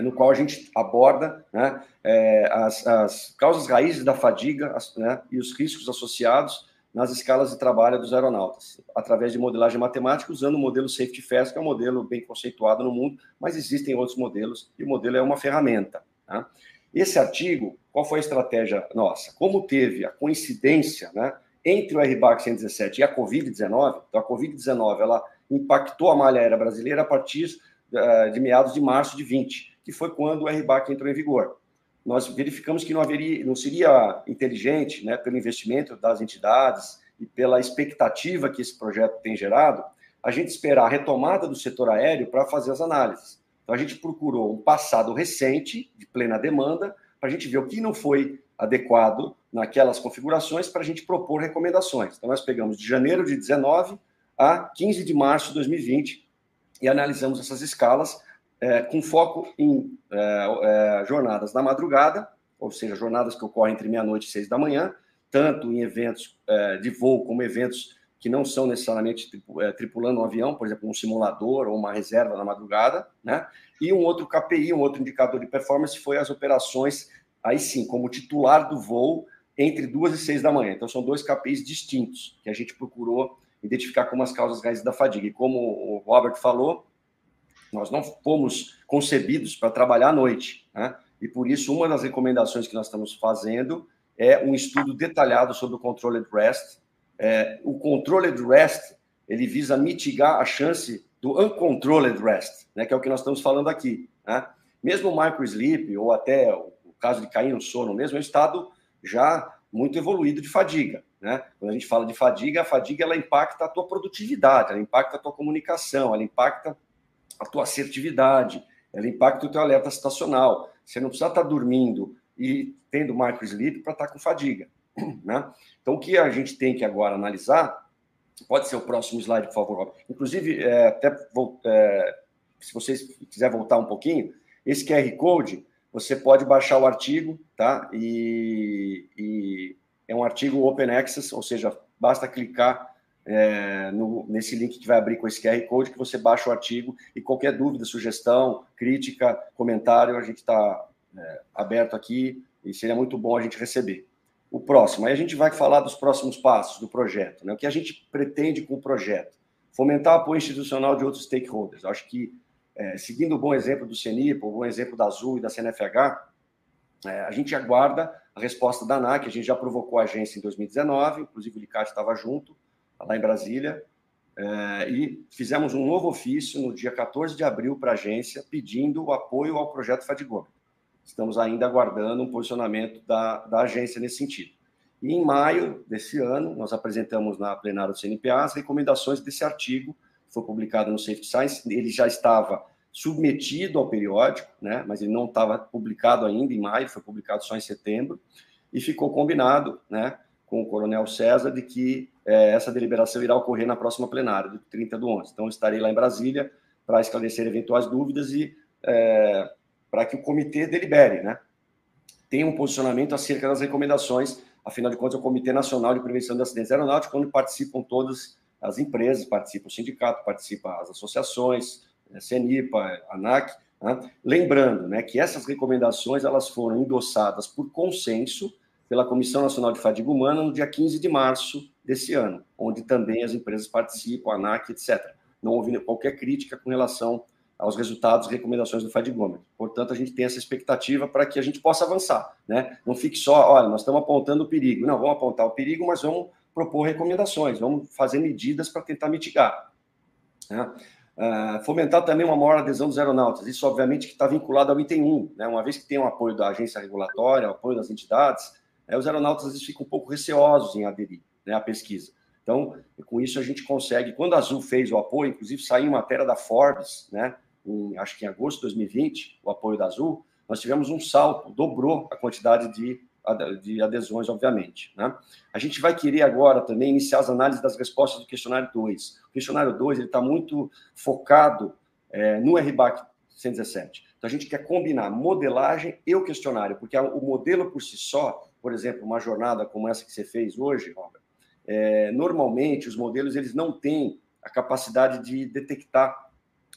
no qual a gente aborda né, é, as, as, causas raízes da fadiga as, né, e os riscos associados nas escalas de trabalho dos aeronautas, através de modelagem matemática, usando o modelo Safety Fast, que é um modelo bem conceituado no mundo, mas existem outros modelos, e o modelo é uma ferramenta. Tá? Esse artigo, qual foi a estratégia nossa? Como teve a coincidência né, entre o RBAC 117 e a Covid-19, então a Covid-19 ela impactou a malha aérea brasileira a partir de meados de março de 20, que foi quando o RBAC entrou em vigor. Nós verificamos que não, haveria, não seria inteligente, né, pelo investimento das entidades e pela expectativa que esse projeto tem gerado, a gente esperar a retomada do setor aéreo para fazer as análises. Então, a gente procurou um passado recente, de plena demanda, para a gente ver o que não foi adequado naquelas configurações para a gente propor recomendações. Então, nós pegamos de janeiro de 19 a 15 de março de 2020 e analisamos essas escalas é, com foco em é, é, jornadas na madrugada, ou seja, jornadas que ocorrem entre meia-noite e seis da manhã, tanto em eventos é, de voo como eventos que não são necessariamente é, tripulando um avião, por exemplo, um simulador ou uma reserva na madrugada, né? E um outro KPI, um outro indicador de performance foi as operações, aí sim, como titular do voo entre duas e seis da manhã. Então, são dois KPIs distintos que a gente procurou identificar como as causas raízes da fadiga. E como o Robert falou, nós não fomos concebidos para trabalhar à noite, né? E por isso, uma das recomendações que nós estamos fazendo é um estudo detalhado sobre o controlled rest. É, o controlled rest ele visa mitigar a chance do uncontrolled rest, né, que é o que nós estamos falando aqui. Né? Mesmo o microsleep, ou até o caso de cair no sono mesmo, é um estado já muito evoluído de fadiga. Né? Quando a gente fala de fadiga, a fadiga ela impacta a tua produtividade, ela impacta a tua comunicação, ela impacta a tua assertividade, ela impacta o teu alerta situacional. Você não precisa estar dormindo e tendo microsleep para estar com fadiga. Né? Então, o que a gente tem que agora analisar Pode ser o próximo slide, por favor, Inclusive, é, até é, se vocês quiser voltar um pouquinho, esse QR Code, você pode baixar o artigo, tá? E, e é um artigo Open Access, ou seja, basta clicar é, no, nesse link que vai abrir com esse QR Code que você baixa o artigo e qualquer dúvida, sugestão, crítica, comentário, a gente está é, aberto aqui e seria muito bom a gente receber o próximo. Aí a gente vai falar dos próximos passos do projeto, né? O que a gente pretende com o projeto? Fomentar o apoio institucional de outros stakeholders. Acho que, é, seguindo o bom exemplo do CENIP, o bom exemplo da Azul e da CNFH, é, a gente aguarda a resposta da ANAC. A gente já provocou a agência em 2019, inclusive o Licate estava junto, lá em Brasília, é, e fizemos um novo ofício no dia 14 de abril para a agência, pedindo o apoio ao projeto Fadigome. Estamos ainda aguardando um posicionamento da, da agência nesse sentido. E em maio desse ano, nós apresentamos na plenária do CNPA as recomendações desse artigo, foi publicado no Safety Science. Ele já estava submetido ao periódico, né, mas ele não estava publicado ainda em maio, foi publicado só em setembro, e ficou combinado né, com o Coronel César de que é, essa deliberação irá ocorrer na próxima plenária, do 30 do 11. Então, eu estarei lá em Brasília para esclarecer eventuais dúvidas e é, para que o comitê delibere, né? Tem um posicionamento acerca das recomendações, afinal de contas, é o Comitê Nacional de Prevenção de Acidentes Aeronáuticos, onde participam todas as empresas, participa o sindicato, participa as associações, né, CENIPA, ANAC, né? lembrando né, que essas recomendações elas foram endossadas por consenso pela Comissão Nacional de Fadiga Humana no dia 15 de março desse ano, onde também as empresas participam, a ANAC, etc. Não houve qualquer crítica com relação aos resultados e recomendações do Fadigômetro. Portanto, a gente tem essa expectativa para que a gente possa avançar. Né? Não fique só, olha, nós estamos apontando o perigo. Não, vamos apontar o perigo, mas vamos propor recomendações, vamos fazer medidas para tentar mitigar. Né? Uh, fomentar também uma maior adesão dos aeronautas. Isso, obviamente, que está vinculado ao item 1. Né? Uma vez que tem o apoio da agência regulatória, o apoio das entidades, né, os aeronautas às vezes ficam um pouco receosos em aderir né, à pesquisa. Então, com isso a gente consegue. Quando a Azul fez o apoio, inclusive saiu matéria da Forbes, né? em, acho que em agosto de 2020, o apoio da Azul, nós tivemos um salto, dobrou a quantidade de, de adesões, obviamente. Né? A gente vai querer agora também iniciar as análises das respostas do questionário 2. O questionário 2 está muito focado é, no RBAC 117. Então, a gente quer combinar modelagem e o questionário, porque o modelo por si só, por exemplo, uma jornada como essa que você fez hoje, Robert, é, normalmente os modelos eles não têm a capacidade de detectar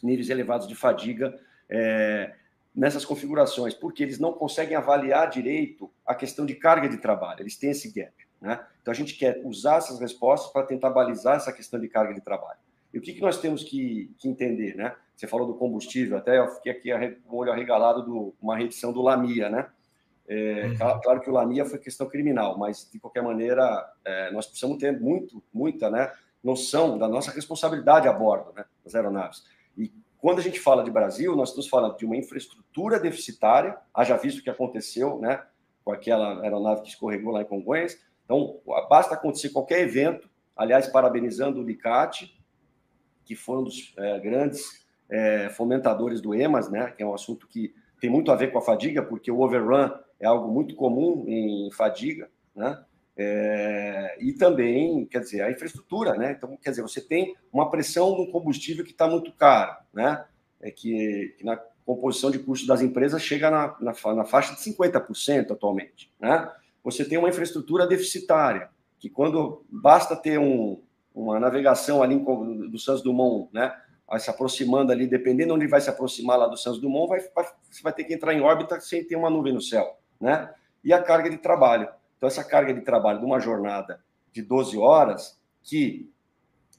níveis elevados de fadiga é, nessas configurações, porque eles não conseguem avaliar direito a questão de carga de trabalho, eles têm esse gap. Né? Então, a gente quer usar essas respostas para tentar balizar essa questão de carga de trabalho. E o que, que nós temos que, que, entender? Né? Você falou do combustível, até eu fiquei aqui com o olho arregalado de uma reedição do Lamia, né? É, uhum. claro que o Lamia foi questão criminal, mas de qualquer maneira é, nós precisamos ter muito, muita né, noção da nossa responsabilidade a bordo né, das aeronaves. Quando a gente fala de Brasil, nós estamos falando de uma infraestrutura deficitária, haja visto o que aconteceu né, com aquela aeronave que escorregou lá em Congonhas. Então, basta acontecer qualquer evento, aliás, parabenizando o Licate, que foi um dos é, grandes é, fomentadores do EMAS, né, que é um assunto que tem muito a ver com a fadiga, porque o overrun é algo muito comum em fadiga, né? É, e também, quer dizer, a infraestrutura, né? Então, quer dizer, você tem uma pressão no combustível que está muito caro, né? É que, que, na composição de custos das empresas chega na, na, na faixa de 50% atualmente, né? Você tem uma infraestrutura deficitária, que quando basta ter um, uma navegação ali do Santos Dumont, né? Se aproximando ali, dependendo onde vai se aproximar lá do Santos Dumont, vai, vai, você vai ter que entrar em órbita sem ter uma nuvem no céu, né? E a carga de trabalho. Então, essa carga de trabalho de uma jornada de 12 horas, que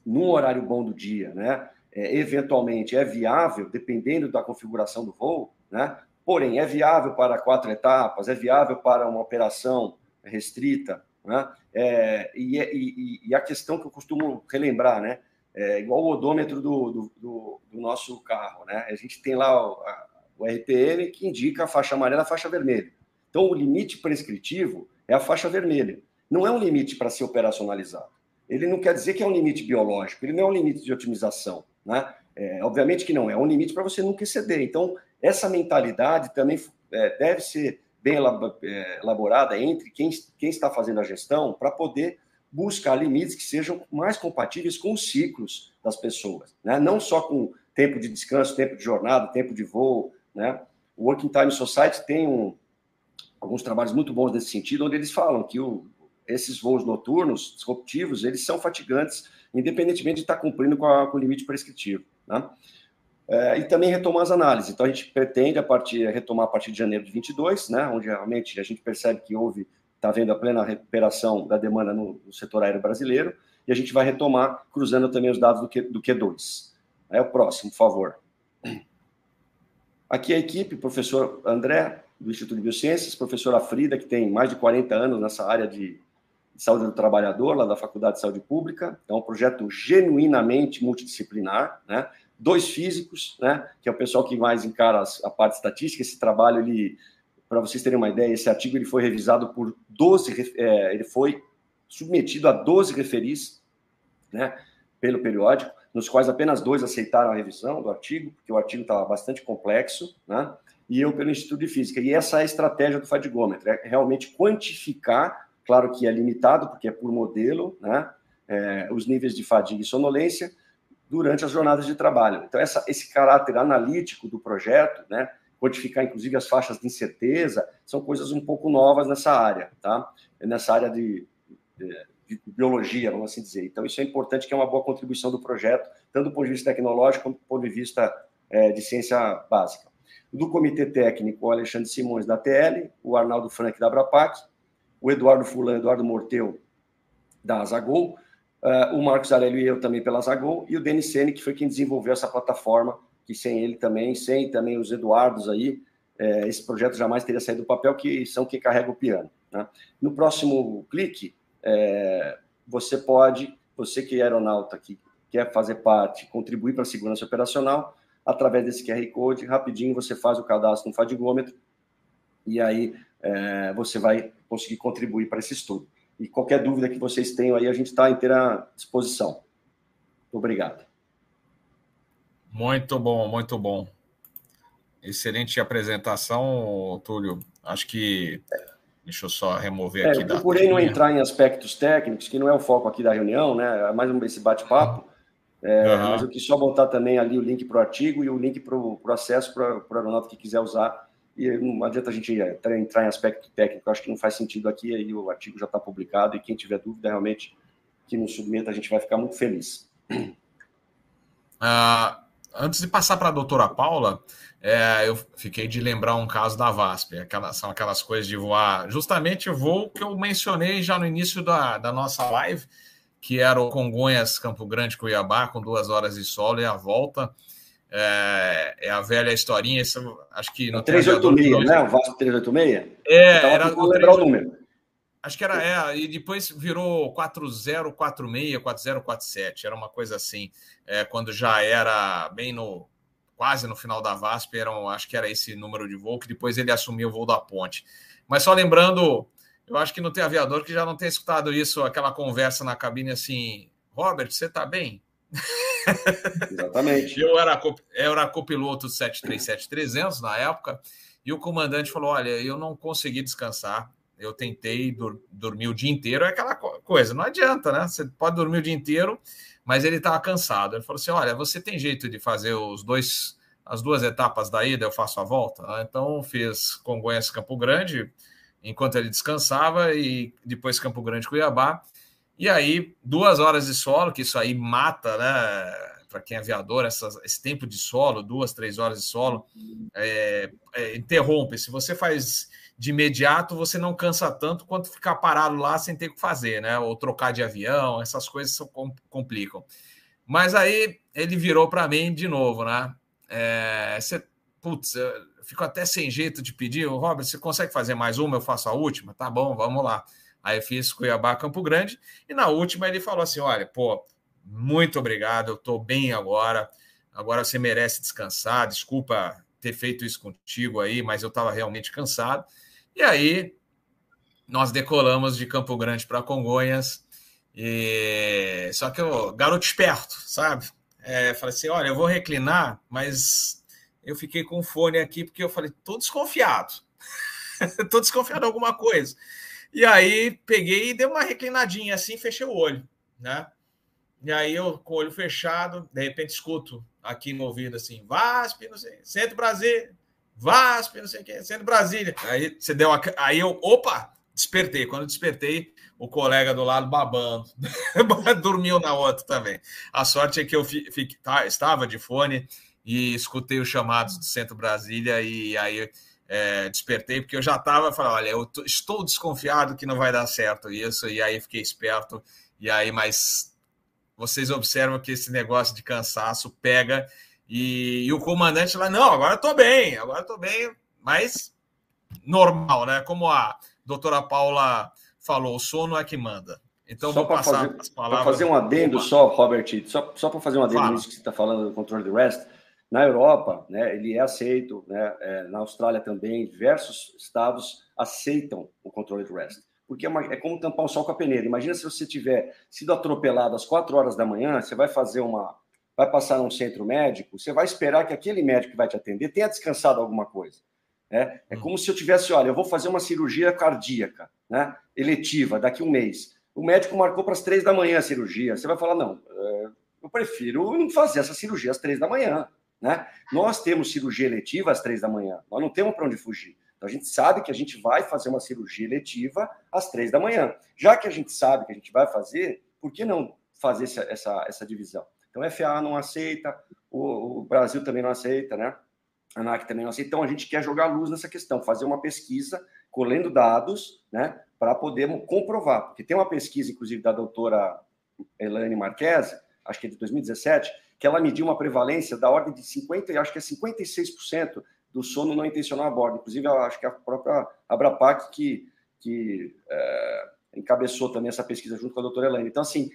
num horário bom do dia, né? É, eventualmente é viável, dependendo da configuração do voo, né? Porém, é viável para quatro etapas, é viável para uma operação restrita, né? É, e, e, e, a questão que eu costumo relembrar, né? É igual o odômetro do, do, do, do nosso carro, né? A gente tem lá o, a, o RPM que indica a faixa amarela, a faixa vermelha. Então, o limite prescritivo é a faixa vermelha. Não é um limite para ser operacionalizado. Ele não quer dizer que é um limite biológico, ele não é um limite de otimização. Né? É, obviamente que não, é um limite para você nunca exceder. Então, essa mentalidade também é, deve ser bem é, elaborada entre quem, quem está fazendo a gestão para poder buscar limites que sejam mais compatíveis com os ciclos das pessoas, né? não só com tempo de descanso, tempo de jornada, tempo de voo. Né? O Working Time Society tem um, alguns trabalhos muito bons nesse sentido, onde eles falam que o, esses voos noturnos disruptivos, eles são fatigantes, independentemente de estar cumprindo com, a, com o limite prescritivo. Né? É, e também retomar as análises. Então, a gente pretende a partir, retomar a partir de janeiro de 22, né, onde realmente a gente percebe que houve, está vendo a plena recuperação da demanda no, no, setor aéreo brasileiro, e a gente vai retomar cruzando também os dados do, Q, do Q2. É o próximo, por favor. Aqui a equipe, professor André, do Instituto de Biociências, professora Frida, que tem mais de 40 anos nessa área de de Saúde do Trabalhador, lá da Faculdade de Saúde Pública. É um projeto genuinamente multidisciplinar, né? Dois físicos, né? Que é o pessoal que mais encara a parte estatística. Esse trabalho, ele, para vocês terem uma ideia, esse artigo ele foi revisado por 12, é, ele foi submetido a 12 referis, né? Pelo periódico, nos quais apenas dois aceitaram a revisão do artigo, porque o artigo estava bastante complexo, né? E eu pelo Instituto de Física. E essa é a estratégia do fadigômetro, é realmente quantificar Claro que é limitado, porque é por modelo, né? É, os níveis de fadiga e sonolência durante as jornadas de trabalho. Então, essa, esse caráter analítico do projeto, né? Codificar, inclusive, as faixas de incerteza, são coisas um pouco novas nessa área, tá? Nessa área de, de, de biologia, vamos assim dizer. Então, isso é importante, que é uma boa contribuição do projeto, tanto do ponto de vista tecnológico, quanto do ponto de vista é, de ciência básica. Do Comitê Técnico, o Alexandre Simões, da TL, o Arnaldo Frank, da Abrapac, o Eduardo Fulan, Eduardo Morteu, da Azagol, uh, o Marcos Aurélio e eu também pela Azagol, e o Denis Sene, que foi quem desenvolveu essa plataforma, que sem ele também, sem também os Eduardos aí, é, esse projeto jamais teria saído do papel, que são quem carrega o piano. Né? No próximo clique, é, você pode, você que é aeronauta, que quer fazer parte, contribuir para a segurança operacional, através desse QR Code, rapidinho você faz o cadastro no Fadigômetro, e aí é, você vai conseguir contribuir para esse estudo. E qualquer dúvida que vocês tenham aí, a gente está à inteira disposição. Obrigado. Muito bom, muito bom. Excelente apresentação, Túlio. Acho que. Deixa eu só remover é, aqui. Eu procurei não entrar em aspectos técnicos, que não é o foco aqui da reunião, né? É mais um esse bate-papo. É, uhum. Mas eu quis só botar também ali o link para o artigo e o link para o acesso para o aeronauta que quiser usar e não adianta a gente entrar em aspecto técnico, acho que não faz sentido aqui, aí o artigo já está publicado, e quem tiver dúvida, realmente, que nos submeta, a gente vai ficar muito feliz. Uh, antes de passar para a doutora Paula, é, eu fiquei de lembrar um caso da VASP, aquelas, são aquelas coisas de voar, justamente o voo que eu mencionei já no início da, da nossa live, que era o Congonhas Campo Grande Cuiabá, com duas horas de solo e a volta, é, é, a velha historinha, isso, acho que no 386, né? O Vasco 386? É, era o lembrar o número. Acho que era, é, e depois virou 4046, 4047, era uma coisa assim, é, quando já era bem no, quase no final da VASP, eram, acho que era esse número de voo, que depois ele assumiu o voo da ponte. Mas só lembrando, eu acho que não tem aviador que já não tenha escutado isso, aquela conversa na cabine assim, Robert, você está bem? Exatamente. eu, era, eu era copiloto 737-300 na época, e o comandante falou: Olha, eu não consegui descansar. Eu tentei dur dormir o dia inteiro, é aquela coisa, não adianta, né? Você pode dormir o dia inteiro, mas ele estava cansado. Ele falou assim: Olha, você tem jeito de fazer os dois, as duas etapas da ida, eu faço a volta? Então fiz Congonhas Campo Grande, enquanto ele descansava, e depois Campo Grande Cuiabá. E aí, duas horas de solo, que isso aí mata, né? Para quem é aviador, esse tempo de solo, duas, três horas de solo, é, é, interrompe. Se você faz de imediato você não cansa tanto quanto ficar parado lá sem ter o que fazer, né? Ou trocar de avião, essas coisas complicam. Mas aí ele virou para mim de novo, né? É, você, putz, fico até sem jeito de pedir, Robert, você consegue fazer mais uma? Eu faço a última? Tá bom, vamos lá. Aí fiz Cuiabá, Campo Grande, e na última ele falou assim: olha, pô, muito obrigado, eu estou bem agora. Agora você merece descansar. Desculpa ter feito isso contigo aí, mas eu estava realmente cansado. E aí nós decolamos de Campo Grande para Congonhas. E só que eu, garoto esperto, sabe? É, falei assim: olha, eu vou reclinar, mas eu fiquei com o fone aqui porque eu falei, tô desconfiado. tô desconfiado de alguma coisa. E aí peguei e dei uma reclinadinha assim, fechei o olho, né? E aí eu, com o olho fechado, de repente escuto aqui no ouvido assim, VASP, não sei, Centro Brasília, VASP, não sei o que, Centro Brasília. Aí você deu a... Aí eu, opa, despertei. Quando despertei, o colega do lado babando. Dormiu na outra também. A sorte é que eu fi, tá, estava de fone e escutei os chamados do Centro Brasília e aí é, despertei, porque eu já estava falando, olha, eu tô, estou desconfiado que não vai dar certo isso, e aí fiquei esperto, e aí, mas vocês observam que esse negócio de cansaço pega e, e o comandante lá, não, agora estou bem, agora estou bem, mas normal, né? Como a doutora Paula falou, o sono é que manda. Então, só vou passar fazer, as palavras. Para fazer um adendo só, Robert, só, só para fazer um adendo nisso que você está falando do controle de rest, na Europa, né, ele é aceito, né, é, na Austrália também, diversos estados aceitam o controle de rest porque é, uma, é, como tampar o sol com a peneira. Imagina se você tiver sido atropelado às 4 horas da manhã, você vai fazer uma. vai passar num centro médico, você vai esperar que aquele médico que vai te atender tenha descansado alguma coisa. Né? É como se eu tivesse, olha, eu vou fazer uma cirurgia cardíaca, né? eletiva, daqui um mês. O médico marcou para as três da manhã a cirurgia. Você vai falar, não, é, eu prefiro não fazer essa cirurgia às três da manhã. Né? Nós temos cirurgia eletiva às três da manhã, nós não temos para onde fugir. Então, a gente sabe que a gente vai fazer uma cirurgia eletiva às três da manhã. Já que a gente sabe que a gente vai fazer, por que não fazer essa, essa, essa divisão? Então, a FAA não aceita, o, o Brasil também não aceita, né? A ANAC também não aceita. Então, a gente quer jogar luz nessa questão, fazer uma pesquisa, colhendo dados, né? Para poder comprovar. Porque tem uma pesquisa, inclusive, da doutora Elaine Marques, acho que é de 2017, que ela mediu uma prevalência da ordem de 50, acho que é 56% do sono não intencional a bordo. Inclusive, acho que a própria Abrapac que, que é, encabeçou também essa pesquisa junto com a doutora Elaine. Então, assim,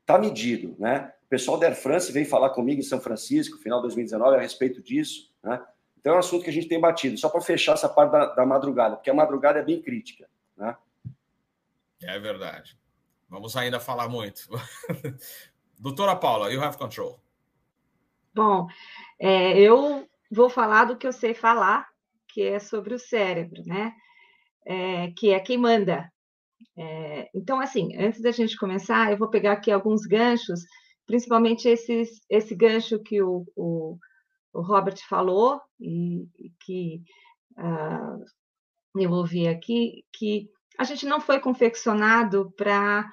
está medido, né? O pessoal da Air France veio falar comigo em São Francisco, final de 2019, a respeito disso, né? Então, é um assunto que a gente tem batido. Só para fechar essa parte da, da, madrugada, porque a madrugada é bem crítica, né? É verdade. Vamos ainda falar muito. Doutora Paula, you have control. Bom, é, eu vou falar do que eu sei falar, que é sobre o cérebro, né? É, que é quem manda. É, então, assim, antes da gente começar, eu vou pegar aqui alguns ganchos, principalmente esses, esse gancho que o, o, o Robert falou e, que uh, eu ouvi aqui, que a gente não foi confeccionado para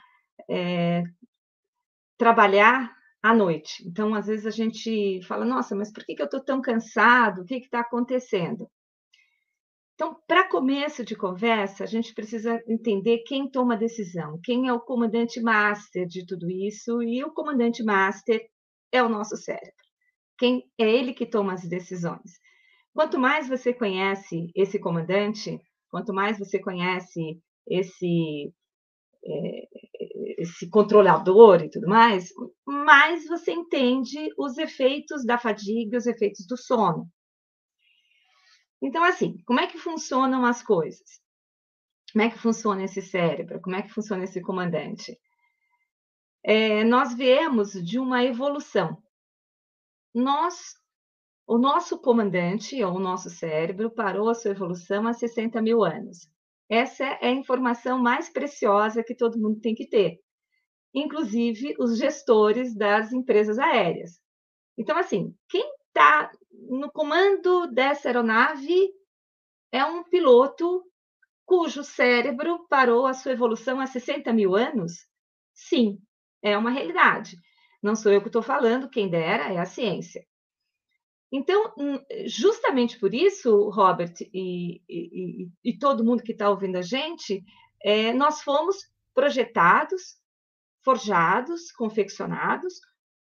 é, trabalhar à noite. Então, às vezes a gente fala, nossa, mas por que, que eu estou tão cansado? O que está acontecendo? Então, para começo de conversa, a gente precisa entender quem toma a decisão, quem é o comandante master de tudo isso, e o comandante master é o nosso cérebro. Quem é ele que toma as decisões. Quanto mais você conhece esse comandante, quanto mais você conhece esse é, esse controlador e tudo mais, mais você entende os efeitos da fadiga, os efeitos do sono. Então, assim, como é que funcionam as coisas? Como é que funciona esse cérebro? Como é que funciona esse comandante? É, nós viemos de uma evolução. Nós, o nosso comandante, ou o nosso cérebro, parou a sua evolução há 60 mil anos. Essa é a informação mais preciosa que todo mundo tem que ter, inclusive os gestores das empresas aéreas. Então, assim, quem está no comando dessa aeronave é um piloto cujo cérebro parou a sua evolução há 60 mil anos? Sim, é uma realidade. Não sou eu que estou falando, quem dera é a ciência. Então, hum, justamente por isso, Robert e, e, e todo mundo que está ouvindo a gente, é, nós fomos projetados, forjados, confeccionados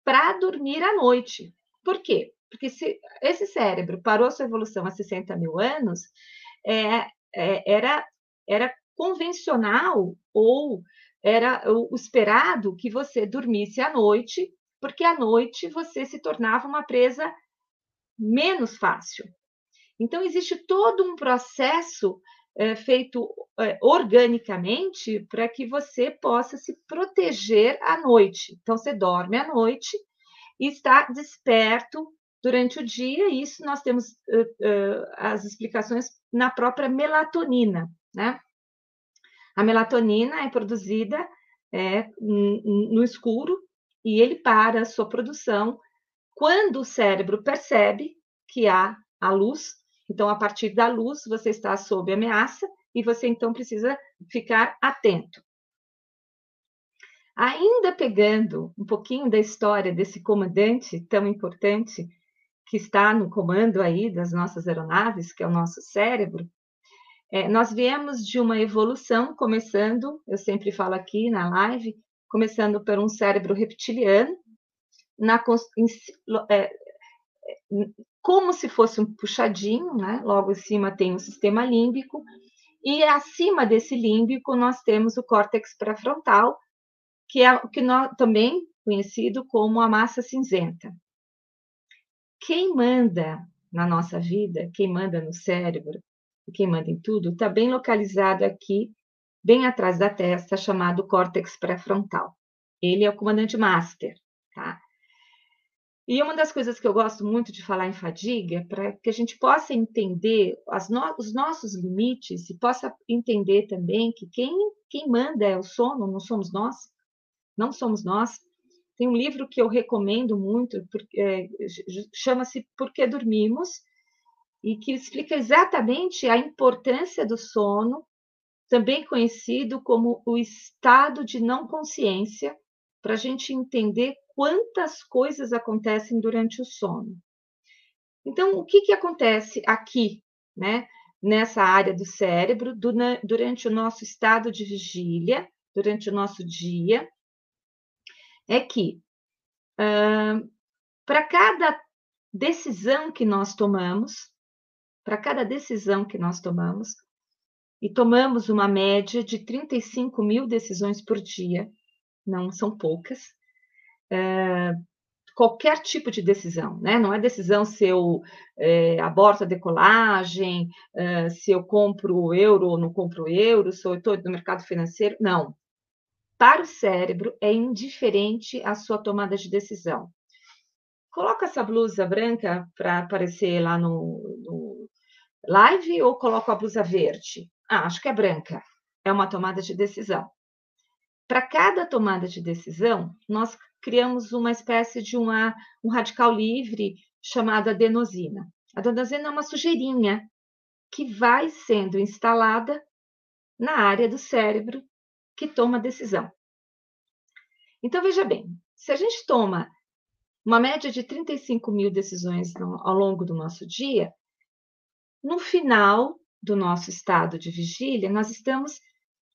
para dormir à noite. Por quê? Porque se esse cérebro parou sua evolução há 60 mil anos, é, é, era, era convencional ou era o esperado que você dormisse à noite, porque à noite você se tornava uma presa menos fácil. Então, existe todo um processo é, feito é, organicamente para que você possa se proteger à noite. Então, você dorme à noite e está desperto durante o dia, e isso nós temos uh, uh, as explicações na própria melatonina, né? A melatonina é produzida é, no escuro e ele para a sua produção quando o cérebro percebe que há a luz. Então, a partir da luz, você está sob ameaça e você então precisa ficar atento. Ainda pegando um pouquinho da história desse comandante tão importante que está no comando aí das nossas aeronaves, que é o nosso cérebro, é, nós viemos de uma evolução, começando, eu sempre falo aqui na live, começando por um cérebro reptiliano, na, em, é, como se fosse um puxadinho, né? Logo em cima tem o sistema límbico, e acima desse límbico nós temos o córtex pré-frontal, que é que nós, também conhecido como a massa cinzenta. Quem manda na nossa vida, quem manda no cérebro, quem manda em tudo, está bem localizado aqui, bem atrás da testa, chamado córtex pré-frontal. Ele é o comandante master, tá? E uma das coisas que eu gosto muito de falar em fadiga é para que a gente possa entender no, os nossos limites e possa entender também que quem, quem manda é o sono, não somos nós, não somos nós. Tem um livro que eu recomendo muito, é, chama-se Por que Dormimos, e que explica exatamente a importância do sono, também conhecido como o estado de não consciência, para a gente entender quantas coisas acontecem durante o sono. Então, o que, que acontece aqui, né, nessa área do cérebro, durante o nosso estado de vigília, durante o nosso dia, é que uh, para cada decisão que nós tomamos, para cada decisão que nós tomamos, e tomamos uma média de 35 mil decisões por dia, não são poucas, é, qualquer tipo de decisão, né? Não é decisão se eu é, aborto a decolagem, é, se eu compro euro ou não compro euro, se eu estou no mercado financeiro, não. Para o cérebro é indiferente a sua tomada de decisão. Coloca essa blusa branca para aparecer lá no, no live ou coloco a blusa verde? Ah, acho que é branca. É uma tomada de decisão. Para cada tomada de decisão, nós criamos uma espécie de uma, um radical livre chamado adenosina. A adenosina é uma sujeirinha que vai sendo instalada na área do cérebro que toma a decisão. Então, veja bem, se a gente toma uma média de 35 mil decisões ao longo do nosso dia, no final do nosso estado de vigília, nós estamos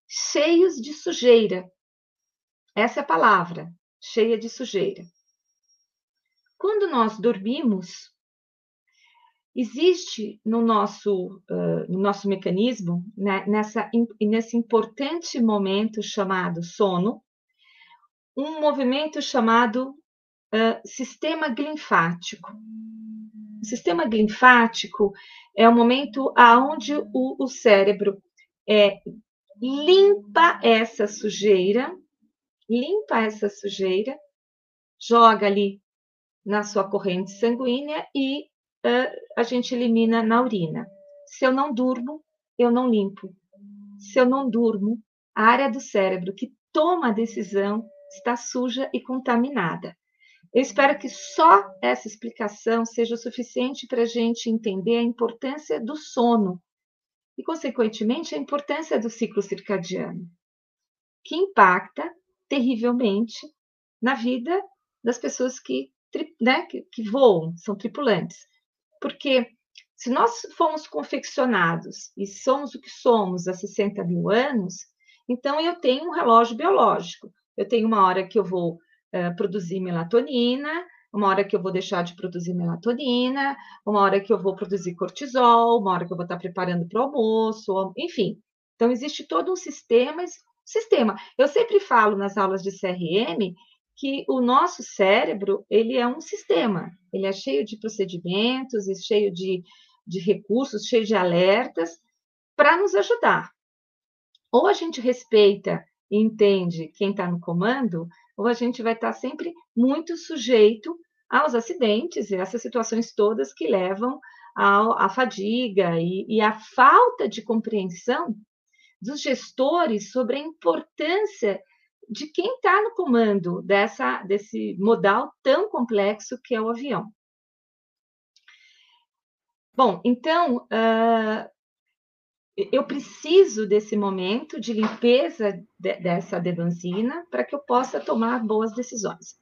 cheios de sujeira. Essa é a palavra, cheia de sujeira. Quando nós dormimos, existe no nosso, uh, no nosso mecanismo, né, nessa, nesse importante momento chamado sono, um movimento chamado uh, sistema linfático. O sistema linfático é o momento aonde o, o cérebro é, limpa essa sujeira, limpa essa sujeira, joga ali na sua corrente sanguínea e uh, a gente elimina na urina. Se eu não durmo, eu não limpo. Se eu não durmo, a área do cérebro que toma a decisão está suja e contaminada. Eu espero que só essa explicação seja o suficiente para a gente entender a importância do sono e, consequentemente, a importância do ciclo circadiano, que impacta terrivelmente na vida das pessoas que, né, que, que voam, são tripulantes. Porque se nós fomos confeccionados e somos o que somos há 60 mil anos, então eu tenho um relógio biológico. Eu tenho uma hora que eu vou uh, produzir melatonina, uma hora que eu vou deixar de produzir melatonina, uma hora que eu vou produzir cortisol, uma hora que eu vou estar preparando para o almoço, enfim. Então, existe todo um sistema, sistema. Eu sempre falo nas aulas de CRM que o nosso cérebro, ele é um sistema, ele é cheio de procedimentos e cheio de, de recursos, cheio de alertas para nos ajudar. Ou a gente respeita e entende quem está no comando, ou a gente vai estar sempre muito sujeito aos acidentes e essas situações todas que levam à fadiga e, e à falta de compreensão dos gestores sobre a importância de quem está no comando dessa, desse modal tão complexo que é o avião. Bom, então, uh, eu preciso desse momento de limpeza de, dessa adenosina para que eu possa tomar boas decisões.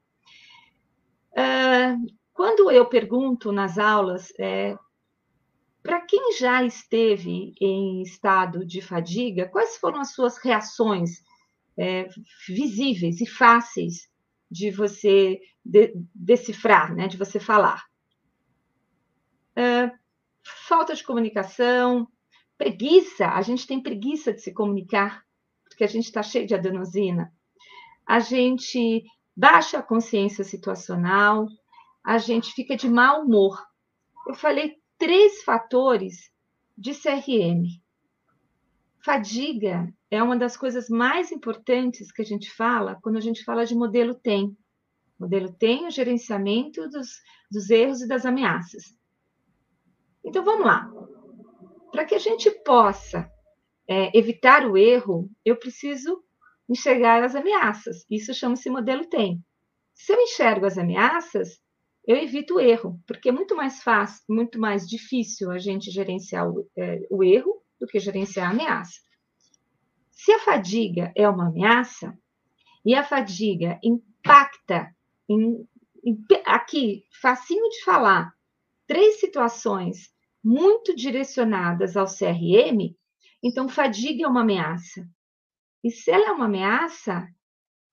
Uh, quando eu pergunto nas aulas, é, para quem já esteve em estado de fadiga, quais foram as suas reações é, visíveis e fáceis de você de, decifrar, né, de você falar? Uh, falta de comunicação, Preguiça, a gente tem preguiça de se comunicar, porque a gente está cheio de adenosina. A gente baixa a consciência situacional, a gente fica de mau humor. Eu falei três fatores de CRM. Fadiga é uma das coisas mais importantes que a gente fala quando a gente fala de modelo TEM. Modelo TEM, o gerenciamento dos, dos erros e das ameaças. Então, vamos lá. Para que a gente possa é, evitar o erro, eu preciso enxergar as ameaças. Isso chama-se modelo TEM. Se eu enxergo as ameaças, eu evito o erro, porque é muito mais fácil, muito mais difícil a gente gerenciar o, é, o erro do que gerenciar a ameaça. Se a fadiga é uma ameaça, e a fadiga impacta em, em, aqui, facinho de falar, três situações muito direcionadas ao CRM, então fadiga é uma ameaça. E se ela é uma ameaça,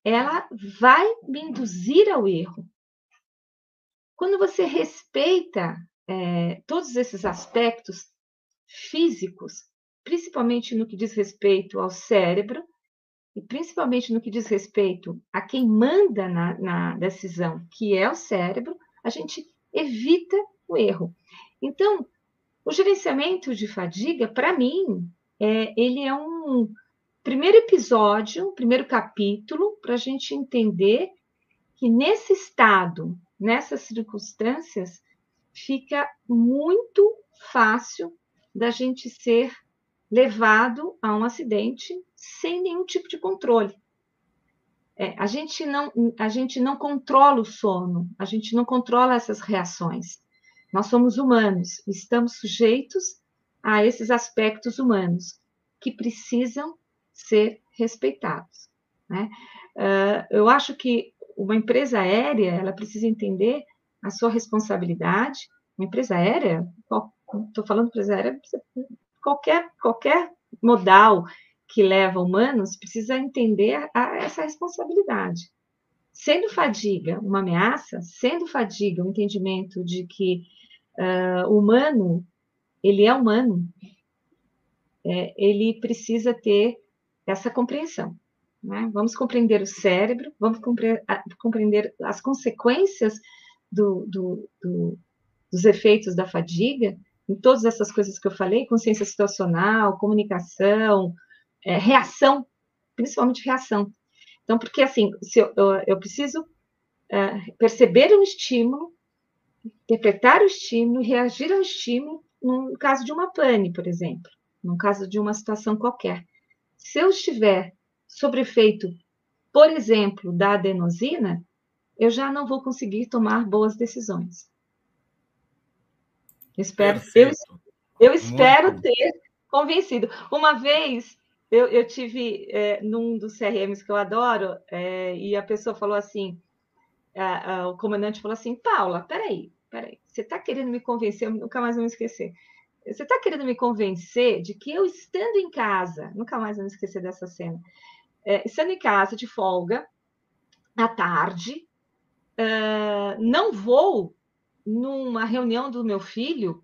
ela vai me induzir ao erro. Quando você respeita é, todos esses aspectos físicos, principalmente no que diz respeito ao cérebro, e principalmente no que diz respeito a quem manda na, na decisão, que é o cérebro, a gente evita o erro. Então, o gerenciamento de fadiga, para mim, é, ele é um primeiro episódio, um primeiro capítulo, para a gente entender que nesse estado, nessas circunstâncias, fica muito fácil da gente ser levado a um acidente sem nenhum tipo de controle. É, a, gente não, a gente não controla o sono, a gente não controla essas reações. Nós somos humanos, estamos sujeitos a esses aspectos humanos que precisam ser respeitados. Né? Uh, eu acho que uma empresa aérea ela precisa entender a sua responsabilidade. Uma empresa aérea, estou falando empresa aérea, qualquer qualquer modal que leva humanos precisa entender a, essa responsabilidade. Sendo fadiga uma ameaça, sendo fadiga o um entendimento de que uh, humano, ele é humano, é, ele precisa ter essa compreensão. Né? Vamos compreender o cérebro, vamos compreender as consequências do, do, do, dos efeitos da fadiga, em todas essas coisas que eu falei, consciência situacional, comunicação, é, reação, principalmente reação. Então, porque assim, se eu, eu, eu preciso é, perceber um estímulo, interpretar o estímulo reagir ao estímulo no caso de uma pane, por exemplo, no caso de uma situação qualquer. Se eu estiver sob efeito, por exemplo, da adenosina, eu já não vou conseguir tomar boas decisões. Espero, eu, eu espero ter convencido. Uma vez eu, eu tive é, num dos CRMs que eu adoro, é, e a pessoa falou assim: a, a, o comandante falou assim, Paula, peraí, peraí, você está querendo me convencer, eu nunca mais vou me esquecer. Você está querendo me convencer de que eu estando em casa, nunca mais vou me esquecer dessa cena, é, estando em casa de folga, à tarde, uh, não vou numa reunião do meu filho,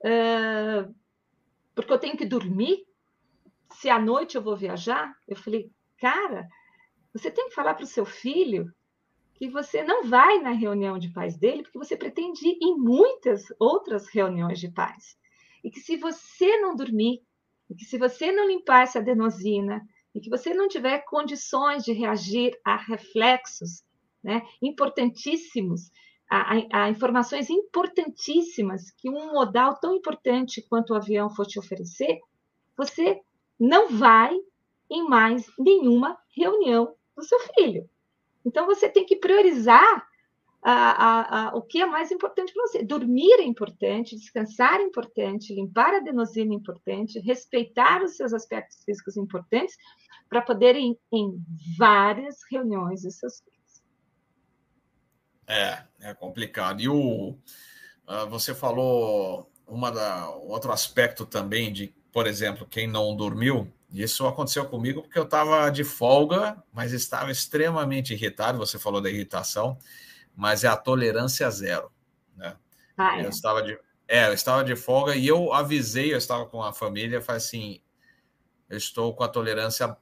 uh, porque eu tenho que dormir, se à noite eu vou viajar. Eu falei, cara, você tem que falar para o seu filho que você não vai na reunião de pais dele, porque você pretende ir em muitas outras reuniões de pais. E que se você não dormir, e que se você não limpar essa adenosina, e que você não tiver condições de reagir a reflexos né, importantíssimos, a, a, a, informações importantíssimas que um modal tão importante quanto o avião for te oferecer, você não vai em mais nenhuma reunião do seu filho. Então, você tem que priorizar a, a, o que é mais importante para você. Dormir é importante, descansar é importante, limpar a adenosina é importante, respeitar os seus aspectos físicos importantes, para poder ir em várias reuniões seus filhos. É, é complicado. E o, uh, você falou uma da, outro aspecto também de, por exemplo, quem não dormiu, isso aconteceu comigo porque eu estava de folga, mas estava extremamente irritado. Você falou da irritação, mas é a tolerância zero. Né? Ah, é. Eu estava de, é, eu estava de folga e eu avisei, eu estava com a família, falei assim, eu estou com a tolerância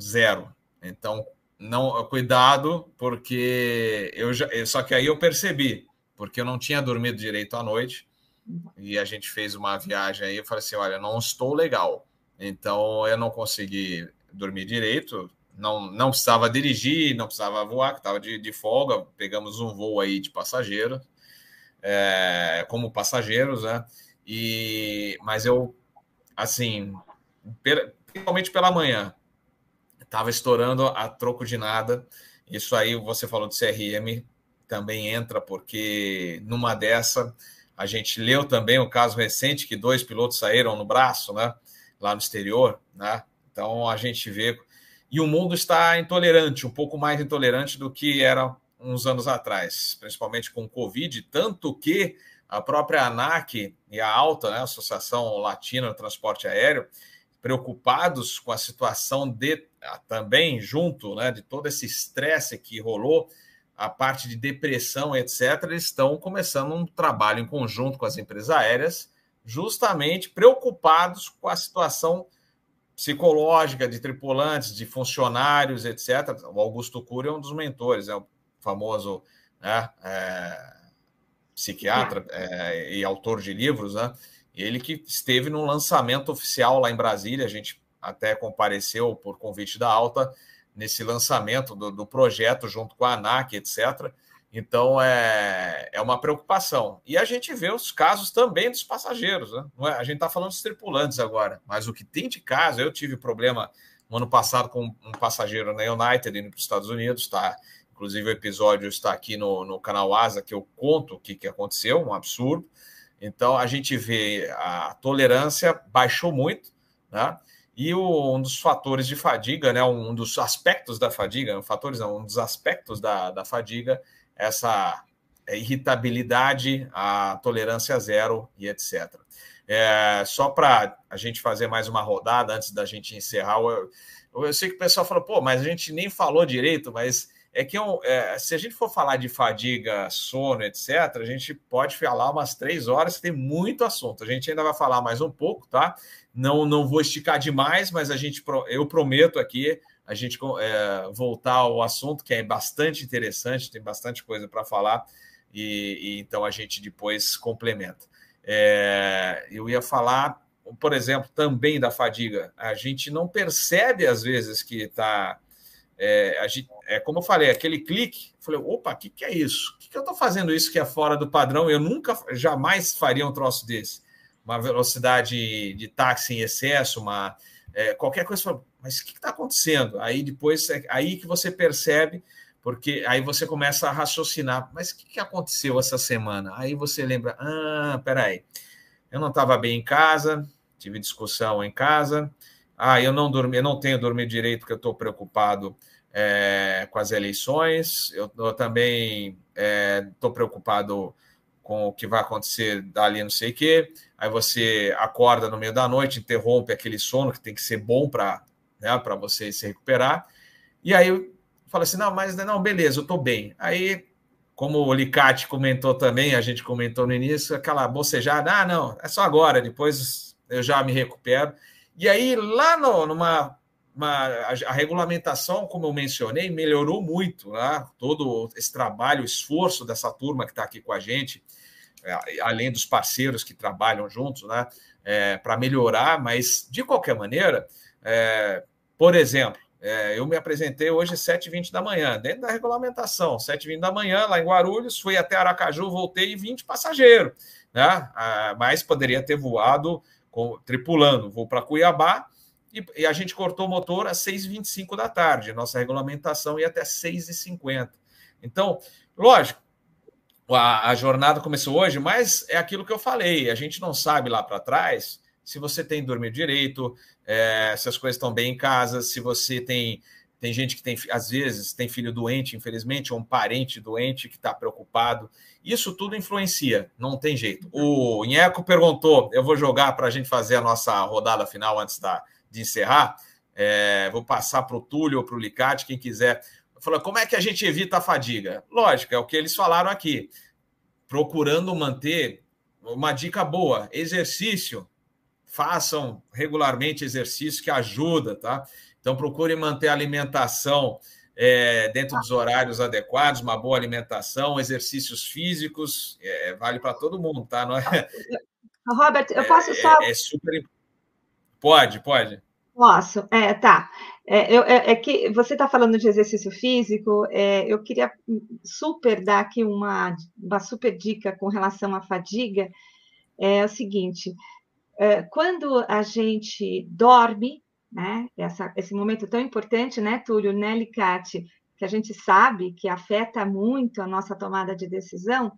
zero. Então, não cuidado, porque eu já. Só que aí eu percebi, porque eu não tinha dormido direito à noite, e a gente fez uma viagem aí, eu falei assim: olha, não estou legal. Então eu não consegui dormir direito, não, não precisava dirigir, não precisava voar, que estava de, de folga. Pegamos um voo aí de passageiro, é, como passageiros, né? E, mas eu, assim, principalmente pela manhã, estava estourando a troco de nada. Isso aí você falou de CRM, também entra, porque numa dessa a gente leu também o caso recente que dois pilotos saíram no braço, né? Lá no exterior, né? Então a gente vê. E o mundo está intolerante, um pouco mais intolerante do que era uns anos atrás, principalmente com o Covid, tanto que a própria ANAC e a ALTA, né, Associação Latina do Transporte Aéreo, preocupados com a situação de também junto né, de todo esse estresse que rolou, a parte de depressão, etc., eles estão começando um trabalho em conjunto com as empresas aéreas, justamente preocupados com a situação psicológica de tripulantes, de funcionários, etc. O Augusto Cury é um dos mentores, é o famoso né, é, psiquiatra é, e autor de livros, né? Ele que esteve no lançamento oficial lá em Brasília, a gente até compareceu por convite da Alta nesse lançamento do, do projeto junto com a ANAC, etc. Então é, é uma preocupação. E a gente vê os casos também dos passageiros, né? É, a gente está falando dos tripulantes agora, mas o que tem de caso, eu tive problema no ano passado com um passageiro na United indo para os Estados Unidos, tá? Inclusive o episódio está aqui no, no canal Asa, que eu conto o que, que aconteceu, um absurdo. Então a gente vê a tolerância baixou muito, né? E o, um dos fatores de fadiga, né, um dos aspectos da fadiga, fatores não, um dos aspectos da, da fadiga, essa irritabilidade, a tolerância zero e etc. É, só para a gente fazer mais uma rodada antes da gente encerrar, eu, eu sei que o pessoal falou, pô, mas a gente nem falou direito, mas é que eu, é, se a gente for falar de fadiga, sono, etc., a gente pode falar umas três horas, tem muito assunto. A gente ainda vai falar mais um pouco, tá? Não, não vou esticar demais, mas a gente, eu prometo aqui a gente é, voltar ao assunto, que é bastante interessante, tem bastante coisa para falar, e, e, então a gente depois complementa. É, eu ia falar, por exemplo, também da fadiga. A gente não percebe às vezes que está é, gente, é, como eu falei, aquele clique, eu falei, opa, o que, que é isso? O que, que eu estou fazendo isso que é fora do padrão? Eu nunca, jamais faria um troço desse. Uma velocidade de táxi em excesso, uma é, qualquer coisa, mas o que está acontecendo? Aí depois, é aí que você percebe, porque aí você começa a raciocinar, mas o que, que aconteceu essa semana? Aí você lembra, ah, peraí, eu não estava bem em casa, tive discussão em casa, ah, eu não dormi, eu não tenho dormido direito porque eu estou preocupado é, com as eleições. Eu, eu, também estou é, preocupado com o que vai acontecer dali, não sei o quê. Aí você acorda no meio da noite, interrompe aquele sono que tem que ser bom para né, você se recuperar. E aí fala assim: não, mas não, beleza, eu estou bem. Aí, como o Licate comentou também, a gente comentou no início, aquela bocejada: ah, não, é só agora, depois eu já me recupero. E aí, lá no, numa uma, a, regulamentação, como eu mencionei, melhorou muito, né? todo esse trabalho, o esforço dessa turma que está aqui com a gente, é, além dos parceiros que trabalham juntos, né? É, para melhorar, mas de qualquer maneira, é, por exemplo, é, eu me apresentei hoje às 7h20 da manhã, dentro da regulamentação, 7h20 da manhã, lá em Guarulhos, fui até Aracaju, voltei e 20 passageiros, né? Ah, mas poderia ter voado com, tripulando, vou para Cuiabá, e, e, a gente cortou o motor às 6h25 da tarde. Nossa regulamentação ia até 6h50. Então, lógico, a, a, jornada começou hoje, mas é aquilo que eu falei. A gente não sabe lá para trás se você tem dormido direito, é, se as coisas estão bem em casa, se você tem. Tem gente que tem, às vezes, tem filho doente, infelizmente, ou um parente doente que está preocupado. Isso tudo influencia, não tem jeito. O Inheco perguntou: eu vou jogar para a gente fazer a nossa rodada final antes da, de encerrar, é, vou passar para o Túlio ou para o Licate, quem quiser. Falou, como é que a gente evita a fadiga? Lógico, é o que eles falaram aqui. Procurando manter uma dica boa, exercício. Façam regularmente exercício que ajuda, tá? Então procure manter a alimentação é, dentro dos horários adequados, uma boa alimentação, exercícios físicos, é, vale para todo mundo, tá? Não é, Robert, eu posso é, só. É, é super importante Pode, pode. Posso, é, tá. É, eu, é, é que você está falando de exercício físico, é, eu queria super dar aqui uma, uma super dica com relação à fadiga. É o seguinte: é, quando a gente dorme, né, essa, esse momento tão importante, né, Túlio, né, Licate, que a gente sabe que afeta muito a nossa tomada de decisão,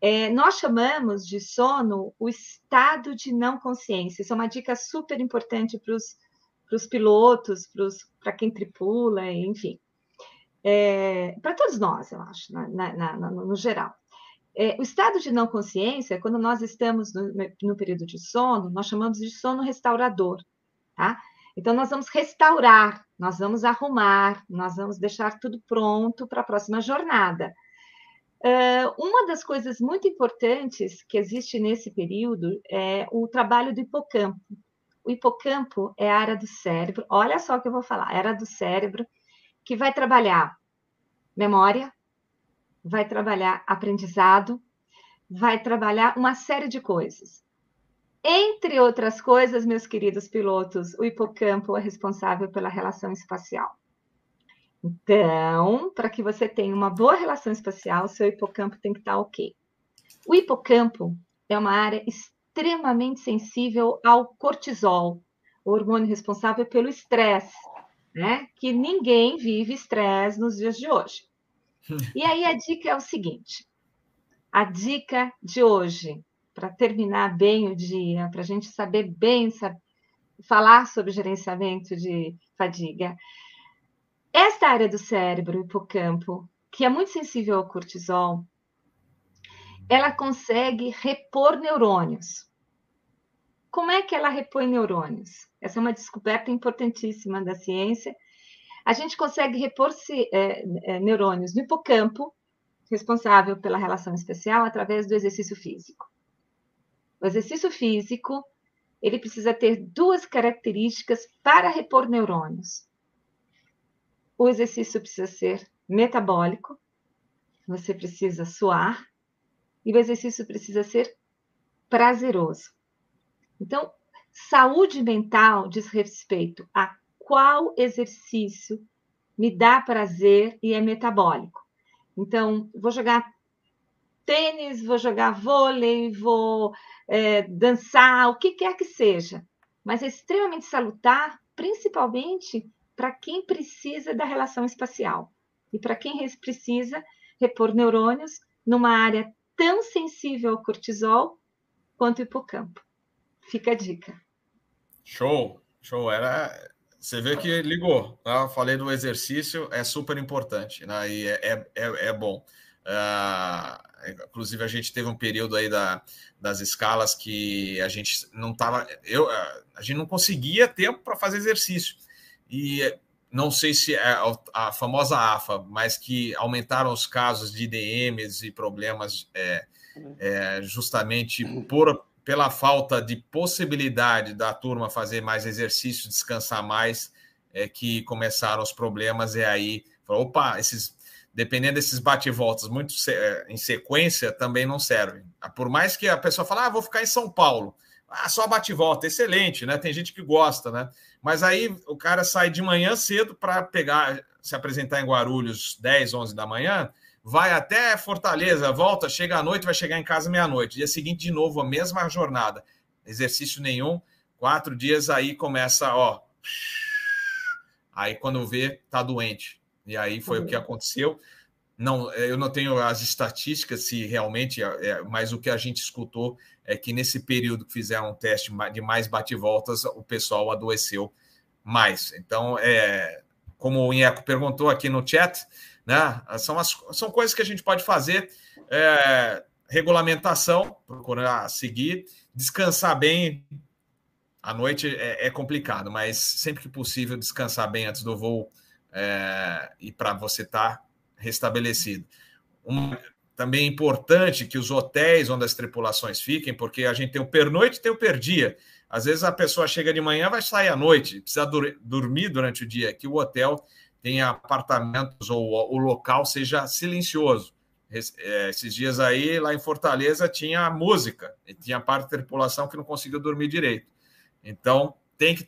é, nós chamamos de sono o estado de não consciência. Isso é uma dica super importante para os pilotos, para quem tripula, enfim. É, para todos nós, eu acho, na, na, na, no geral. É, o estado de não consciência, quando nós estamos no, no, período de sono, nós chamamos de sono restaurador, tá? Então, nós vamos restaurar, nós vamos arrumar, nós vamos deixar tudo pronto para a próxima jornada. Uh, uma das coisas muito importantes que existe nesse período é o trabalho do hipocampo. O hipocampo é a área do cérebro, olha só o que eu vou falar, a área do cérebro que vai trabalhar memória, vai trabalhar aprendizado, vai trabalhar uma série de coisas. Entre outras coisas, meus queridos pilotos, o hipocampo é responsável pela relação espacial. Então, para que você tenha uma boa relação espacial, seu hipocampo tem que estar ok. O hipocampo é uma área extremamente sensível ao cortisol, o hormônio responsável pelo estresse, né? Que ninguém vive estresse nos dias de hoje. E aí a dica é o seguinte: a dica de hoje, para terminar bem o dia, para a gente saber bem saber, falar sobre gerenciamento de fadiga, esta área do cérebro, o hipocampo, que é muito sensível ao cortisol, ela consegue repor neurônios. Como é que ela repõe neurônios? Essa é uma descoberta importantíssima da ciência. A gente consegue repor é, é, neurônios no hipocampo, responsável pela relação especial, através do exercício físico. O exercício físico, ele precisa ter duas características para repor neurônios o exercício precisa ser metabólico, você precisa suar, e o exercício precisa ser prazeroso. Então, saúde mental diz respeito a qual exercício me dá prazer e é metabólico. Então, vou jogar tênis, vou jogar vôlei, vou é, dançar, o que quer que seja, mas é extremamente salutar, principalmente para quem precisa da relação espacial e para quem precisa repor neurônios numa área tão sensível ao cortisol quanto o hipocampo. Fica a dica. Show, show. Era, você vê que ligou. Tá? Falei do exercício, é super importante, né? E é, é, é, é bom. Uh, inclusive, a gente teve um período aí da, das escalas que a gente não estava. Eu, a gente não conseguia tempo para fazer exercício. E não sei se é a, famosa AFA, mas que aumentaram os casos de IDMs e problemas é, é, justamente por, pela falta de possibilidade da turma fazer mais exercício, descansar mais, é que começaram os problemas. E aí, opa, esses dependendo desses bate-voltas muito é, em sequência, também não servem. Por mais que a pessoa fale, ah, vou ficar em São Paulo. Ah, só bate-volta, excelente, né? Tem gente que gosta, né? Mas aí o cara sai de manhã cedo para pegar, se apresentar em Guarulhos 10, 11 da manhã, vai até Fortaleza, volta, chega à noite, vai chegar em casa meia-noite. Dia seguinte, de novo, a mesma jornada. Exercício nenhum, quatro dias aí começa, ó. Aí quando vê, tá doente. E aí foi uhum. o que uhum. aconteceu. Não, eu não tenho as estatísticas se realmente, é, é, mas o que a gente escutou é que nesse período que fizeram um teste de mais bate-voltas, o pessoal adoeceu mais. Então, é, como o Inheco perguntou aqui no chat, né, são, as, são coisas que a gente pode fazer. É, regulamentação, procurar seguir, descansar bem. À noite é, é, complicado, mas sempre que possível, descansar bem antes do voo é, e para você estar tá restabelecido. Uma, também é importante que os hotéis onde as tripulações fiquem, porque a gente tem o pernoite e tem o perdia. Às vezes a pessoa chega de manhã, vai sair à noite, precisa dur dormir durante o dia, que o hotel tenha apartamentos ou o local seja silencioso. É, esses dias aí, lá em Fortaleza, tinha música, e tinha parte da tripulação que não conseguiu dormir direito. Então, tem que,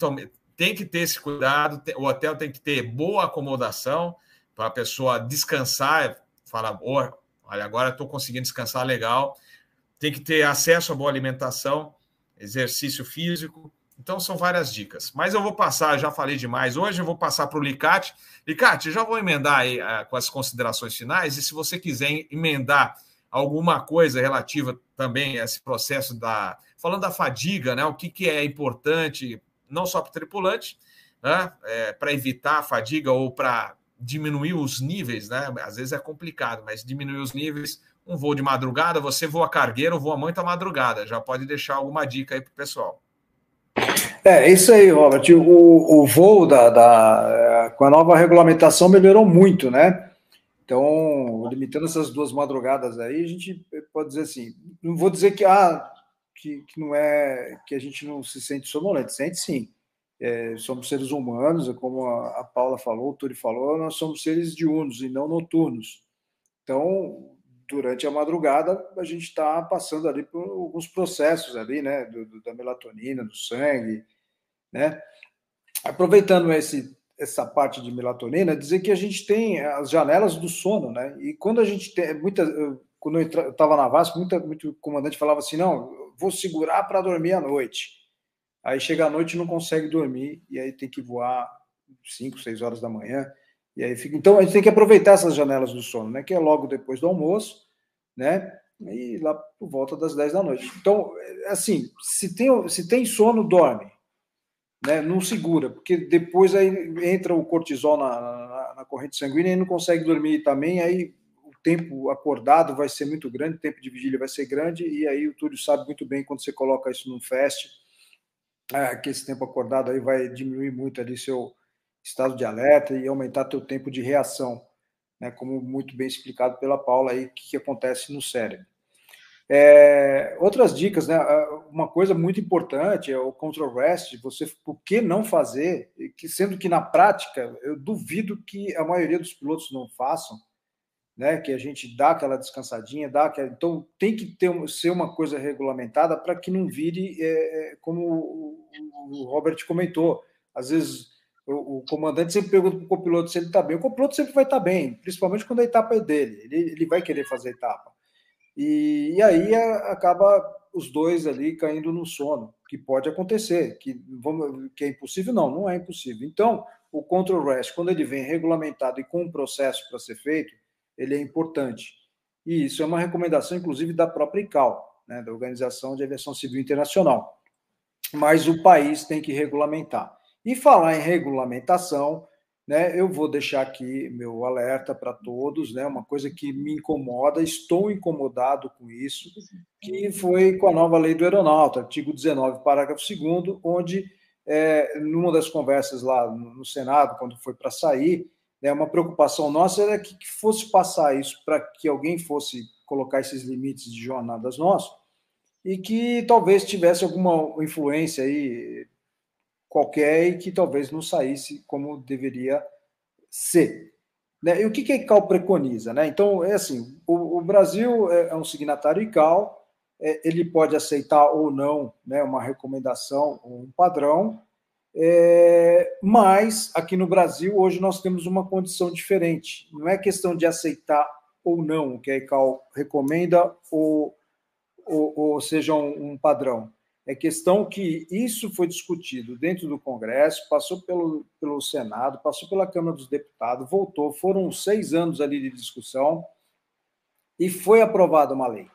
tem que ter esse cuidado, o hotel tem que ter boa acomodação para a pessoa descansar, falar, Olha, agora estou conseguindo descansar legal. Tem que ter acesso a boa alimentação, exercício físico. Então, são várias dicas. Mas eu vou passar, já falei demais hoje, eu vou passar para o Licate. Licate, já vou emendar aí uh, com as considerações finais. E se você quiser emendar alguma coisa relativa também a esse processo da. Falando da fadiga, né? O que, que é importante, não só para o tripulante, né? É, para evitar a fadiga ou para diminuir os níveis, né? Às vezes é complicado, mas diminuir os níveis. Um voo de madrugada, você voa cargueiro, voa muita madrugada. Já pode deixar alguma dica aí para o pessoal. É, isso aí, Robert. O, o voo da, da, com a nova regulamentação melhorou muito, né? Então, limitando essas duas madrugadas aí, a gente pode dizer assim, não vou dizer que, ah, que, que não é que a gente não se sente sonolento, sente sim é, somos seres humanos, é como a, a Paula falou, o Turi falou, nós somos seres diurnos e não noturnos. Então, durante a madrugada, a gente está passando ali por alguns processos ali, né, do, do, da melatonina, do sangue, né? Aproveitando esse, essa parte de melatonina, dizer que a gente tem as janelas do sono, né? E quando a gente tem muita, quando eu estava na Vasco, muita, muito comandante falava assim, não, vou segurar para dormir à noite. Aí chega à noite e não consegue dormir, e aí tem que voar 5, 6 horas da manhã. E aí fica... Então a gente tem que aproveitar essas janelas do sono, né? Que é logo depois do almoço, né? E lá por volta das 10 da noite. Então, assim, se tem, se tem sono, dorme. Né? Não segura, porque depois aí entra o cortisol na, na, na corrente sanguínea e não consegue dormir também, aí o tempo acordado vai ser muito grande, o tempo de vigília vai ser grande, e aí o Túlio sabe muito bem quando você coloca isso num fast, é, que esse tempo acordado aí vai diminuir muito ali seu estado de alerta e aumentar teu tempo de reação, né? Como muito bem explicado pela Paula aí, o que, que acontece no cérebro. É, outras dicas, né? Ah, uma coisa muito importante é o control rest. Você, por que não fazer? Que sendo que na prática eu duvido que a maioria dos pilotos não façam né, que a gente dá aquela descansadinha, dá aquela... então tem que ter ser uma coisa regulamentada para que não vire é, é como o, o, Robert comentou, às vezes o, o comandante sempre pergunta para o copiloto se ele está bem, o copiloto sempre vai estar tá bem, principalmente quando a etapa é dele, ele, ele vai querer fazer a etapa, e, e aí a, acaba os dois ali caindo no sono, que pode acontecer, que, vamos, que é impossível, não, não é impossível. Então, o control rest, quando ele vem regulamentado e com um processo para ser feito, ele é importante. E isso é uma recomendação, inclusive, da própria ICAO, né, da Organização de Aviação Civil Internacional. Mas o país tem que regulamentar. E falar em regulamentação, né, eu vou deixar aqui meu alerta para todos, né, uma coisa que me incomoda, estou incomodado com isso, que foi com a nova lei do aeronauta, artigo 19, parágrafo 2 onde, é, numa das conversas lá no Senado, quando foi para sair, né, uma preocupação nossa era que, que fosse passar isso para que alguém fosse colocar esses limites de jornadas nossos, e que talvez tivesse alguma influência aí qualquer e que talvez não saísse como deveria ser. Né? E o que, que a ICAO preconiza? Né? Então, é assim, o, o Brasil é, é um signatário ICAO, é, ele pode aceitar ou não né, uma recomendação, um padrão, é, mas aqui no Brasil, hoje, nós temos uma condição diferente. Não é questão de aceitar ou não o que a ICAO recomenda ou, ou, ou seja um, um padrão. É questão que isso foi discutido dentro do Congresso, passou pelo, pelo Senado, passou pela Câmara dos Deputados, voltou, foram seis anos ali de discussão e foi aprovada uma lei.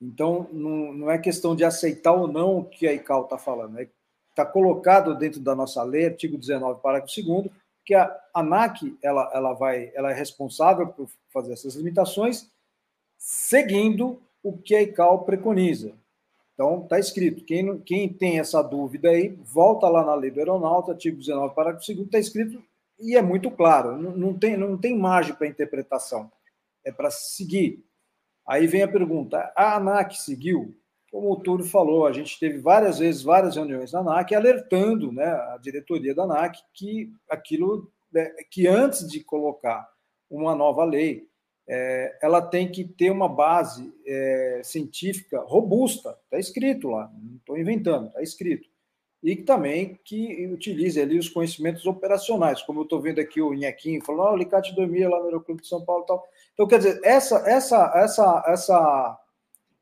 Então, não, não é questão de aceitar ou não o que a ICAO está falando, está é, tá colocado dentro da nossa lei, artigo 19, parágrafo 2 que a ANAC ela, ela, vai, ela é responsável por fazer essas limitações, seguindo o que a ICAO preconiza. Então, está escrito. Quem, quem tem essa dúvida aí, volta lá na lei do aeronauta, artigo 19, parágrafo 2, está escrito e é muito claro. Não, não tem, não tem margem para interpretação. É para seguir. Aí vem a pergunta: a ANAC seguiu? Como o Túlio falou, a gente teve várias vezes, várias reuniões na ANAC, alertando né, a diretoria da ANAC que aquilo, né, que antes de colocar uma nova lei, é, ela tem que ter uma base é, científica robusta, está escrito lá, não estou inventando, está escrito. E também que utilize ali os conhecimentos operacionais, como eu estou vendo aqui o Inhequinho falando, oh, o Alicate dormia lá no Aeroclube de São Paulo e tal. Então, quer dizer, essa, essa, essa, essa,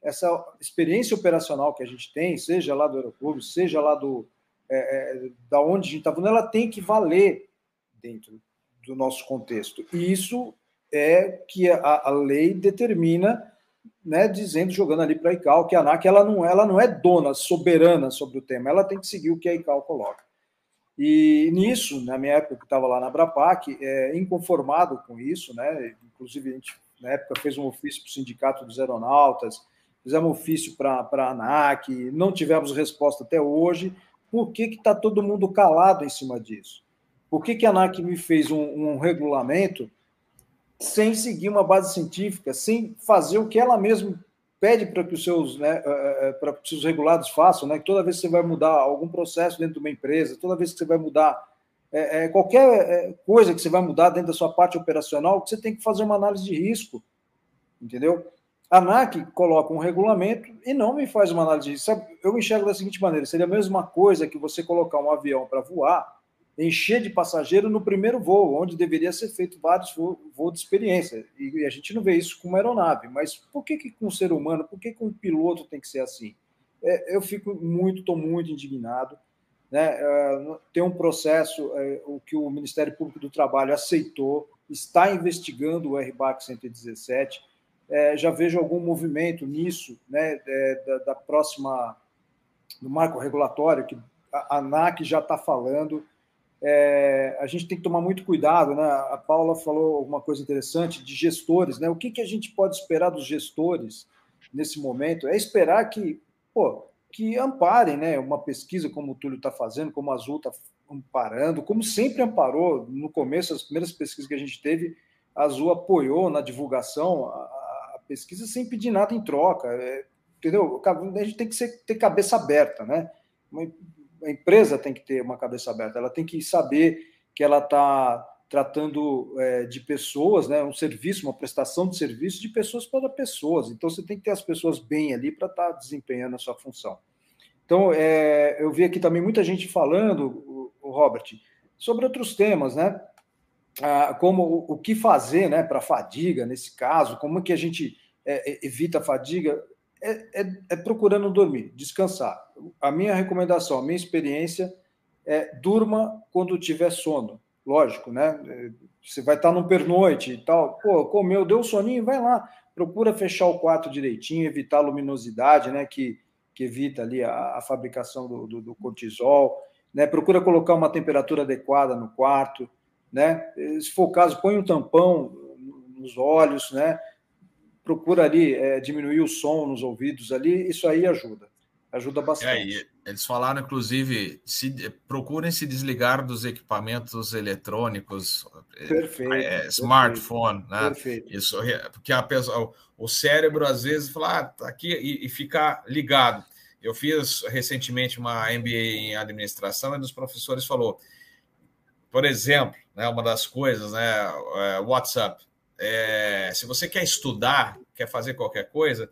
essa experiência operacional que a gente tem, seja lá do Aeroclube, seja lá do, é, é, da onde a gente está ela tem que valer dentro do nosso contexto. E isso é que a, a lei determina, né, dizendo, jogando ali para a ICAO, que a ANAC ela não, ela não é dona, soberana sobre o tema, ela tem que seguir o que a ICAO coloca. E nisso, na minha época que estava lá na Abrapac, é, inconformado com isso, né, inclusive a gente, na época, fez um ofício para o Sindicato dos Aeronautas, fizemos um ofício para a ANAC, não tivemos resposta até hoje. Por que está todo mundo calado em cima disso? Por que, que a ANAC me fez um, um regulamento sem seguir uma base científica, sem fazer o que ela mesma pede para que os seus, né, eh, eh, para que os regulados façam, né? Toda vez que você vai mudar algum processo dentro de uma empresa, toda vez que você vai mudar é, é, qualquer coisa que você vai mudar dentro da sua parte operacional, você tem que fazer uma análise de risco, entendeu? A ANAC coloca um regulamento e não me faz uma análise de risco. Eu enxergo da seguinte maneira: seria a mesma coisa que você colocar um avião para voar encher de passageiro no primeiro voo, onde deveria ser feito vários voos de experiência. E a gente não vê isso com uma aeronave. Mas por que, que com um ser humano, por que com um piloto tem que ser assim? É, eu fico muito, estou muito indignado. Né? É, tem um processo, é, o que o Ministério Público do Trabalho aceitou, está investigando o RBAC 117. É, já vejo algum movimento nisso, né, é, da, da próxima, do marco regulatório, que a ANAC já está falando, é, a gente tem que tomar muito cuidado, né? A Paula falou alguma coisa interessante de gestores, né? O que, que a gente pode esperar dos gestores nesse momento? É esperar que, pô, que amparem, né? Uma pesquisa como o Túlio está fazendo, como a Azul está amparando, como sempre amparou no começo, as primeiras pesquisas que a gente teve, a Azul apoiou na divulgação a, a pesquisa sem pedir nada em troca, é, entendeu? A gente tem que ser, ter cabeça aberta, né? A empresa tem que ter uma cabeça aberta, ela tem que saber que ela está tratando é, de pessoas, né, um serviço, uma prestação de serviço de pessoas para pessoas. Então você tem que ter as pessoas bem ali para estar tá desempenhando a sua função. Então é, eu vi aqui também muita gente falando, o, o Robert, sobre outros temas, né? Ah, como o, o, que fazer, né, para fadiga nesse caso, como que a gente é, é evita a fadiga é, é, é, procurando dormir, descansar. A minha recomendação, a minha experiência é durma quando tiver sono. Lógico, né? Você vai estar num pernoite e tal. Pô, comeu, deu soninho, vai lá. Procura fechar o quarto direitinho, evitar a luminosidade, né? Que, que evita ali a, a fabricação do, do, do, cortisol. Né? Procura colocar uma temperatura adequada no quarto. né? Se for o caso, põe um tampão nos olhos, né? Procura ali é, diminuir o som nos ouvidos ali, isso aí ajuda. Ajuda bastante. É, eles falaram, inclusive, se, procurem se desligar dos equipamentos eletrônicos, é, perfeito, é, smartphone, perfeito, né? Perfeito. Isso, porque a pessoa, o cérebro às vezes fala, ah, tá aqui e, e fica ligado. Eu fiz recentemente uma MBA em administração e um dos professores falou, por exemplo, né, uma das coisas, né, é, WhatsApp. É, se você quer estudar, quer fazer qualquer coisa,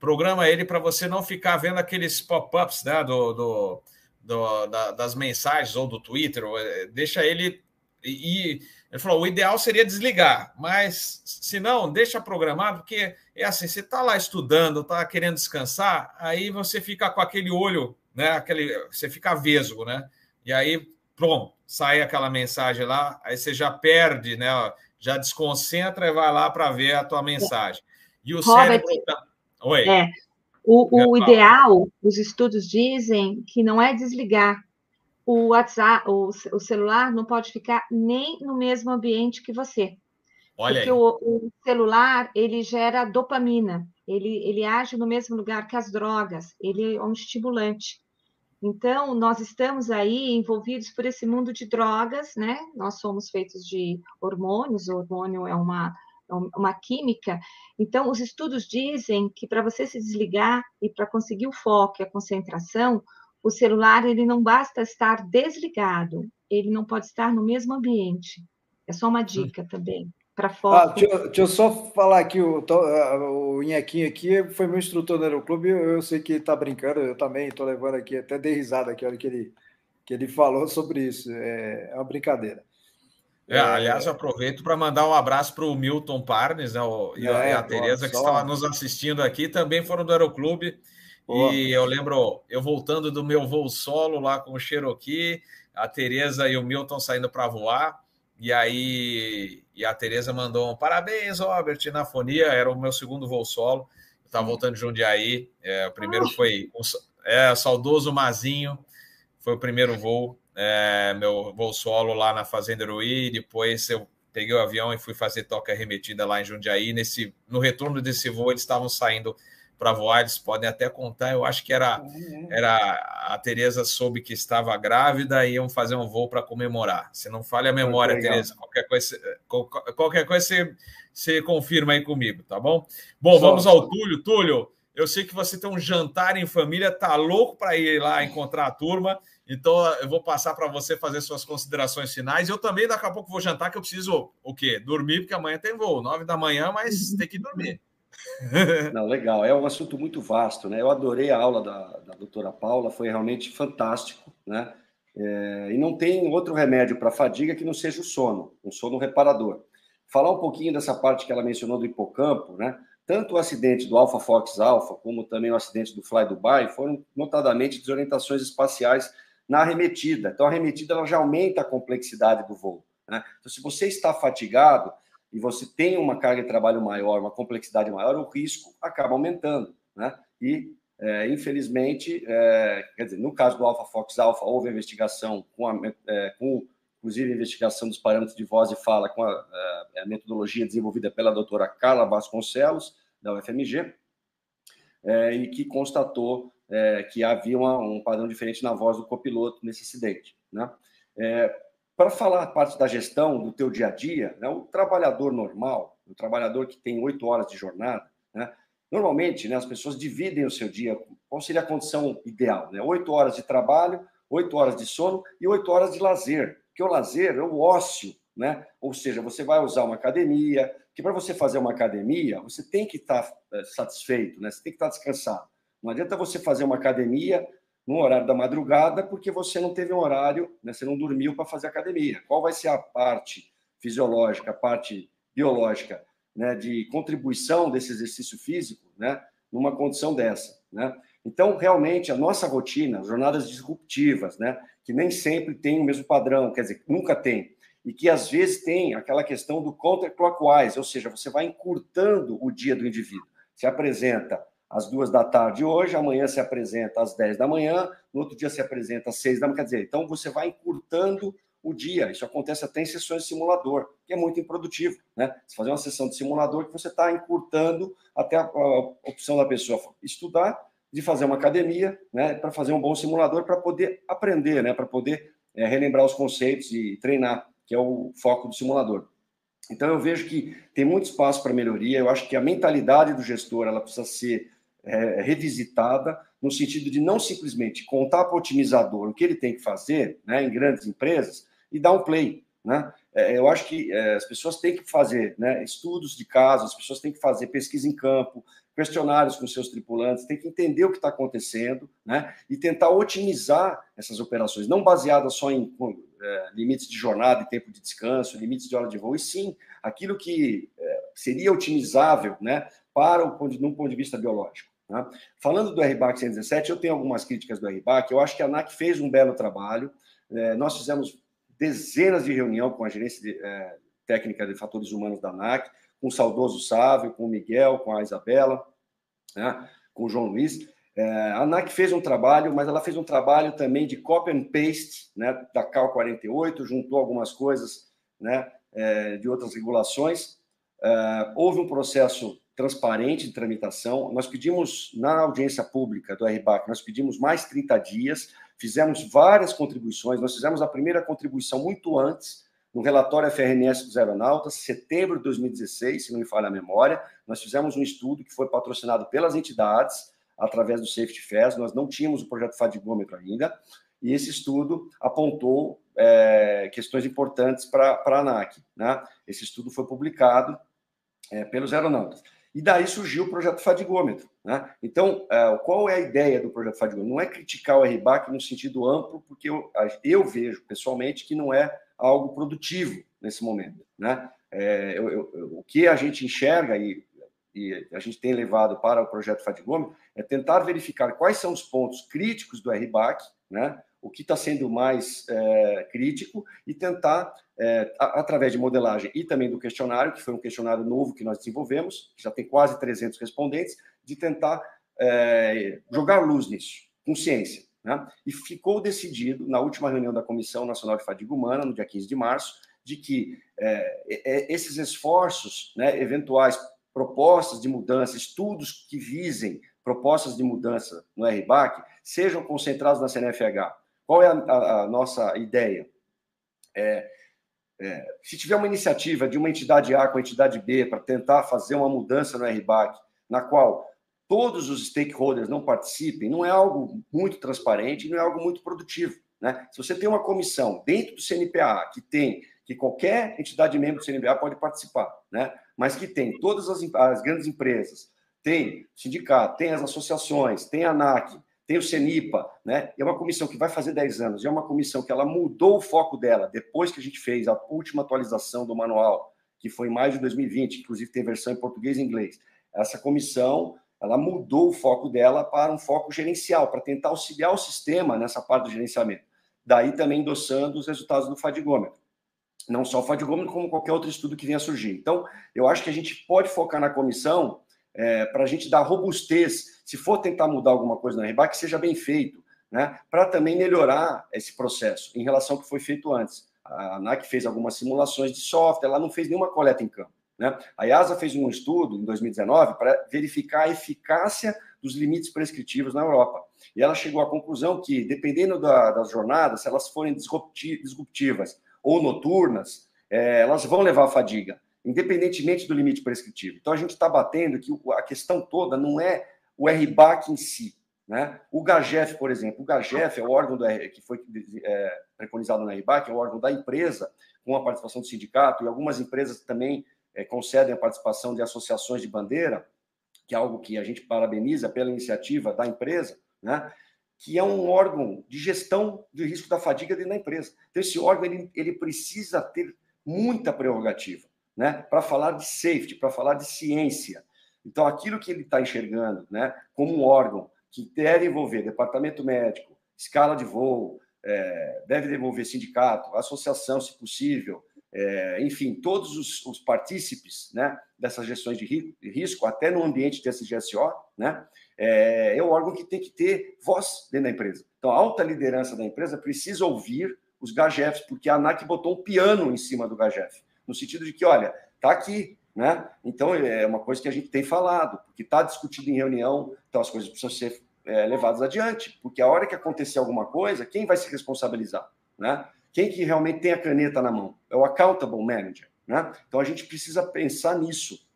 programa ele para você não ficar vendo aqueles pop-ups né, do, do, do da, das mensagens ou do Twitter, é, deixa ele e ele falou: o ideal seria desligar, mas se não, deixa programado, porque é assim: você está lá estudando, está querendo descansar, aí você fica com aquele olho, né? Aquele, você fica vesgo, né? E aí, pronto, sai aquela mensagem lá, aí você já perde, né? Já desconcentra e vai lá para ver a tua mensagem. E o Robert, cérebro. Tá Oi. É. O, o ideal, os estudos dizem que não é desligar. O WhatsApp, o, o celular não pode ficar nem no mesmo ambiente que você. Olha porque o, o, celular ele gera dopamina, ele, ele age no mesmo lugar que as drogas, ele é um estimulante. Então, nós estamos aí envolvidos por esse mundo de drogas, né? Nós somos feitos de hormônios, o hormônio é uma é uma química. Então, os estudos dizem que para você se desligar e para conseguir o foco e a concentração, o celular ele não basta estar desligado, ele não pode estar no mesmo ambiente. É só uma dica também para foco. Ah, deixa, deixa, eu só falar aqui, o, o Inhequinho aqui foi meu instrutor no Aeroclube, eu, eu sei que ele está brincando, eu também estou levando aqui, até dei risada aqui, olha que ele, que ele falou sobre isso, é, é uma brincadeira. É, é, aliás, eu aproveito para mandar um abraço para o Milton Parnes né, o, é, e, a, e a Tereza, que estava nos assistindo aqui, também foram do Aeroclube. Boa. E eu lembro, eu voltando do meu voo solo lá com o Cherokee, a Tereza e o Milton saindo para voar. E aí, e a Tereza mandou um parabéns, Robert, na fonia. Era o meu segundo voo solo. Eu estava voltando de Jundiaí. É, o primeiro ah. foi o é, saudoso Mazinho, foi o primeiro voo é, meu voo solo lá na Fazenda Ruí, depois eu peguei o avião e fui fazer toca arremetida lá em Jundiaí. Nesse, no retorno desse voo, eles estavam saindo para voar, eles podem até contar. Eu acho que era, era a Tereza soube que estava grávida e iam fazer um voo para comemorar. Se não falha a memória, Tereza, qualquer coisa, qualquer coisa você, você confirma aí comigo, tá bom? Bom, vamos ao Túlio. Túlio, eu sei que você tem um jantar em família, tá louco para ir lá encontrar a turma. Então, eu vou passar para você fazer suas considerações finais. Eu também, daqui a pouco, vou jantar, que eu preciso o quê? Dormir, porque amanhã tem voo, nove da manhã, mas tem que dormir. Não, legal. É um assunto muito vasto, né? Eu adorei a aula da, da doutora Paula, foi realmente fantástico, né? É, e não tem outro remédio para fadiga que não seja o sono, um sono reparador. Falar um pouquinho dessa parte que ela mencionou do hipocampo, né? Tanto o acidente do Alpha Fox Alpha, como também o acidente do Fly Dubai, foram notadamente desorientações espaciais na arremetida. Então, a arremetida ela já aumenta a complexidade do voo. Né? Então, se você está fatigado e você tem uma carga de trabalho maior, uma complexidade maior, o risco acaba aumentando. Né? E, é, infelizmente, é, quer dizer, no caso do Alpha Fox Alpha, houve investigação com, a, é, com inclusive a investigação dos parâmetros de voz e fala com a, é, a metodologia desenvolvida pela doutora Carla Vasconcelos, da UFMG, é, e que constatou é, que havia uma, um padrão diferente na voz do copiloto nesse acidente. Né? É, Para falar a parte da gestão do teu dia a dia, né, o trabalhador normal, o trabalhador que tem oito horas de jornada, né, normalmente né, as pessoas dividem o seu dia. Qual seria a condição ideal? Né? Oito horas de trabalho, oito horas de sono e oito horas de lazer. Porque o lazer é o ócio, né? Ou seja, você vai usar uma academia, que para você fazer uma academia, você tem que estar é, satisfeito, né? Você tem que estar descansado. Não adianta você fazer uma academia no horário da madrugada porque você não teve um horário, né, você não dormiu para fazer academia. Qual vai ser a parte fisiológica, a parte biológica, né, de contribuição desse exercício físico, né, numa condição dessa, né? Então, realmente, a nossa rotina, jornadas disruptivas, né, que nem sempre tem o mesmo padrão, quer dizer, nunca tem, e que às vezes tem aquela questão do counterclockwise, ou seja, você vai encurtando o dia do indivíduo. Se apresenta às duas da tarde hoje, amanhã se apresenta às dez da manhã, no outro dia se apresenta às seis da manhã. Quer dizer, então você vai encurtando o dia. Isso acontece até em sessões de simulador, que é muito improdutivo. Né? Você fazer uma sessão de simulador que você está encurtando até a, a, opção da pessoa estudar, de fazer uma academia, né, para fazer um bom simulador, para poder aprender, né, para poder é, relembrar os conceitos e treinar, que é o foco do simulador. Então eu vejo que tem muito espaço para melhoria. Eu acho que a mentalidade do gestor ela precisa ser é, revisitada no sentido de não simplesmente contar para o otimizador o que ele tem que fazer, né, em grandes empresas e dar um play, né? É, eu acho que é, as pessoas têm que fazer né, estudos de casos, as pessoas têm que fazer pesquisa em campo, questionários com seus tripulantes, têm que entender o que está acontecendo, né? E tentar otimizar essas operações, não baseadas só em é, limites de jornada e tempo de descanso, limites de hora de voo, e sim aquilo que é, seria otimizável, né? Para o num ponto de vista biológico. Né? Falando do RBAC 117, eu tenho algumas críticas do RBAC. Eu acho que a ANAC fez um belo trabalho. É, nós fizemos dezenas de reuniões com a gerência de, é, técnica de fatores humanos da ANAC, com o saudoso Sávio, com o Miguel, com a Isabela, né? com o João Luiz. É, a ANAC fez um trabalho, mas ela fez um trabalho também de copy and paste né, da CAL 48, juntou algumas coisas né, é, de outras regulações. É, houve um processo transparente de tramitação. Nós pedimos, na audiência pública do RBAC, nós pedimos mais 30 dias, fizemos várias contribuições, nós fizemos a primeira contribuição muito antes, no relatório FRNS dos aeronautas, setembro de 2016, se não me falha a memória, nós fizemos um estudo que foi patrocinado pelas entidades, através do Safety Fest, nós não tínhamos o projeto Fadigômetro ainda, e esse estudo apontou é, questões importantes para a ANAC. Né? Esse estudo foi publicado é, pelos aeronautas. E daí surgiu o projeto Fadigômetro. Né? Então, uh, qual é a ideia do projeto Fadigômetro? Não é criticar o RBAC no sentido amplo, porque eu, eu vejo pessoalmente que não é algo produtivo nesse momento. Né? É, eu, eu, o que a gente enxerga e, e, a gente tem levado para o projeto Fadigômetro é tentar verificar quais são os pontos críticos do RBAC, né? O que está sendo mais é, crítico e tentar, é, através de modelagem e também do questionário, que foi um questionário novo que nós desenvolvemos, já tem quase 300 respondentes, de tentar é, jogar luz nisso, com ciência. Né? E ficou decidido, na última reunião da Comissão Nacional de Fadiga Humana, no dia 15 de março, de que esses esforços, né, eventuais propostas de mudança, estudos que visem propostas de mudança no RBAC, sejam concentrados na CNFH qual é a, a, a nossa ideia? É, é, se tiver uma iniciativa de uma entidade A com a entidade B para tentar fazer uma mudança no RBAC, na qual todos os stakeholders não participem, não é algo muito transparente, não é algo muito produtivo. Né? Se você tem uma comissão dentro do CNPA que tem que qualquer entidade membro do CNPA pode participar, né? mas que tem todas as, as grandes empresas, tem sindicato, tem as associações, tem a ANAC, tem o CENIPA, né? É uma comissão que vai fazer 10 anos, é uma comissão que ela mudou o foco dela depois que a gente fez a última atualização do manual, que foi em maio de 2020, inclusive tem versão em português e inglês. Essa comissão, ela mudou o foco dela para um foco gerencial, para tentar auxiliar o sistema nessa parte do gerenciamento. Daí também endossando os resultados do fadigômetro. Não só o fadigômetro, como qualquer outro estudo que venha surgir. Então, eu acho que a gente pode focar na comissão é, para a gente dar robustez, se for tentar mudar alguma coisa na RBAC, que seja bem feito, né? para também melhorar esse processo em relação ao que foi feito antes. A ANAC fez algumas simulações de software, ela não fez nenhuma coleta em campo. Né? A IASA fez um estudo em 2019 para verificar a eficácia dos limites prescritivos na Europa. E ela chegou à conclusão que, dependendo da, das jornadas, se elas forem disruptivas ou noturnas, é, elas vão levar fadiga independentemente do limite prescritivo. Então, a gente está batendo que a questão toda não é o RBAC em si. Né? O GAGEF, por exemplo, o GAGEF é o órgão do, que foi é, preconizado na RBAC, é o órgão da empresa, com a participação do sindicato, e algumas empresas também é, concedem a participação de associações de bandeira, que é algo que a gente parabeniza pela iniciativa da empresa, né? que é um órgão de gestão de risco da fadiga dentro da empresa. Então, esse órgão ele, ele precisa ter muita prerrogativa né, para falar de safety, para falar de ciência. Então, aquilo que ele está enxergando né, como um órgão que deve envolver departamento médico, escala de voo, é, deve envolver sindicato, associação, se possível, é, enfim, todos os, os partícipes né, dessas gestões de, ri, de, risco, até no ambiente de SGSO, né, é, é o órgão que tem que ter voz dentro da empresa. Então, a alta liderança da empresa precisa ouvir os GAGEFs, porque a ANAC botou um piano em cima do GAGEF, no sentido de que, olha, tá aqui, né? Então, é uma coisa que a gente tem falado, porque está discutido em reunião, então as coisas precisam ser é, levadas adiante, porque a hora que acontecer alguma coisa, quem vai se responsabilizar, né? Quem que realmente tem a caneta na mão? É o accountable manager, né? Então, a gente precisa pensar nisso,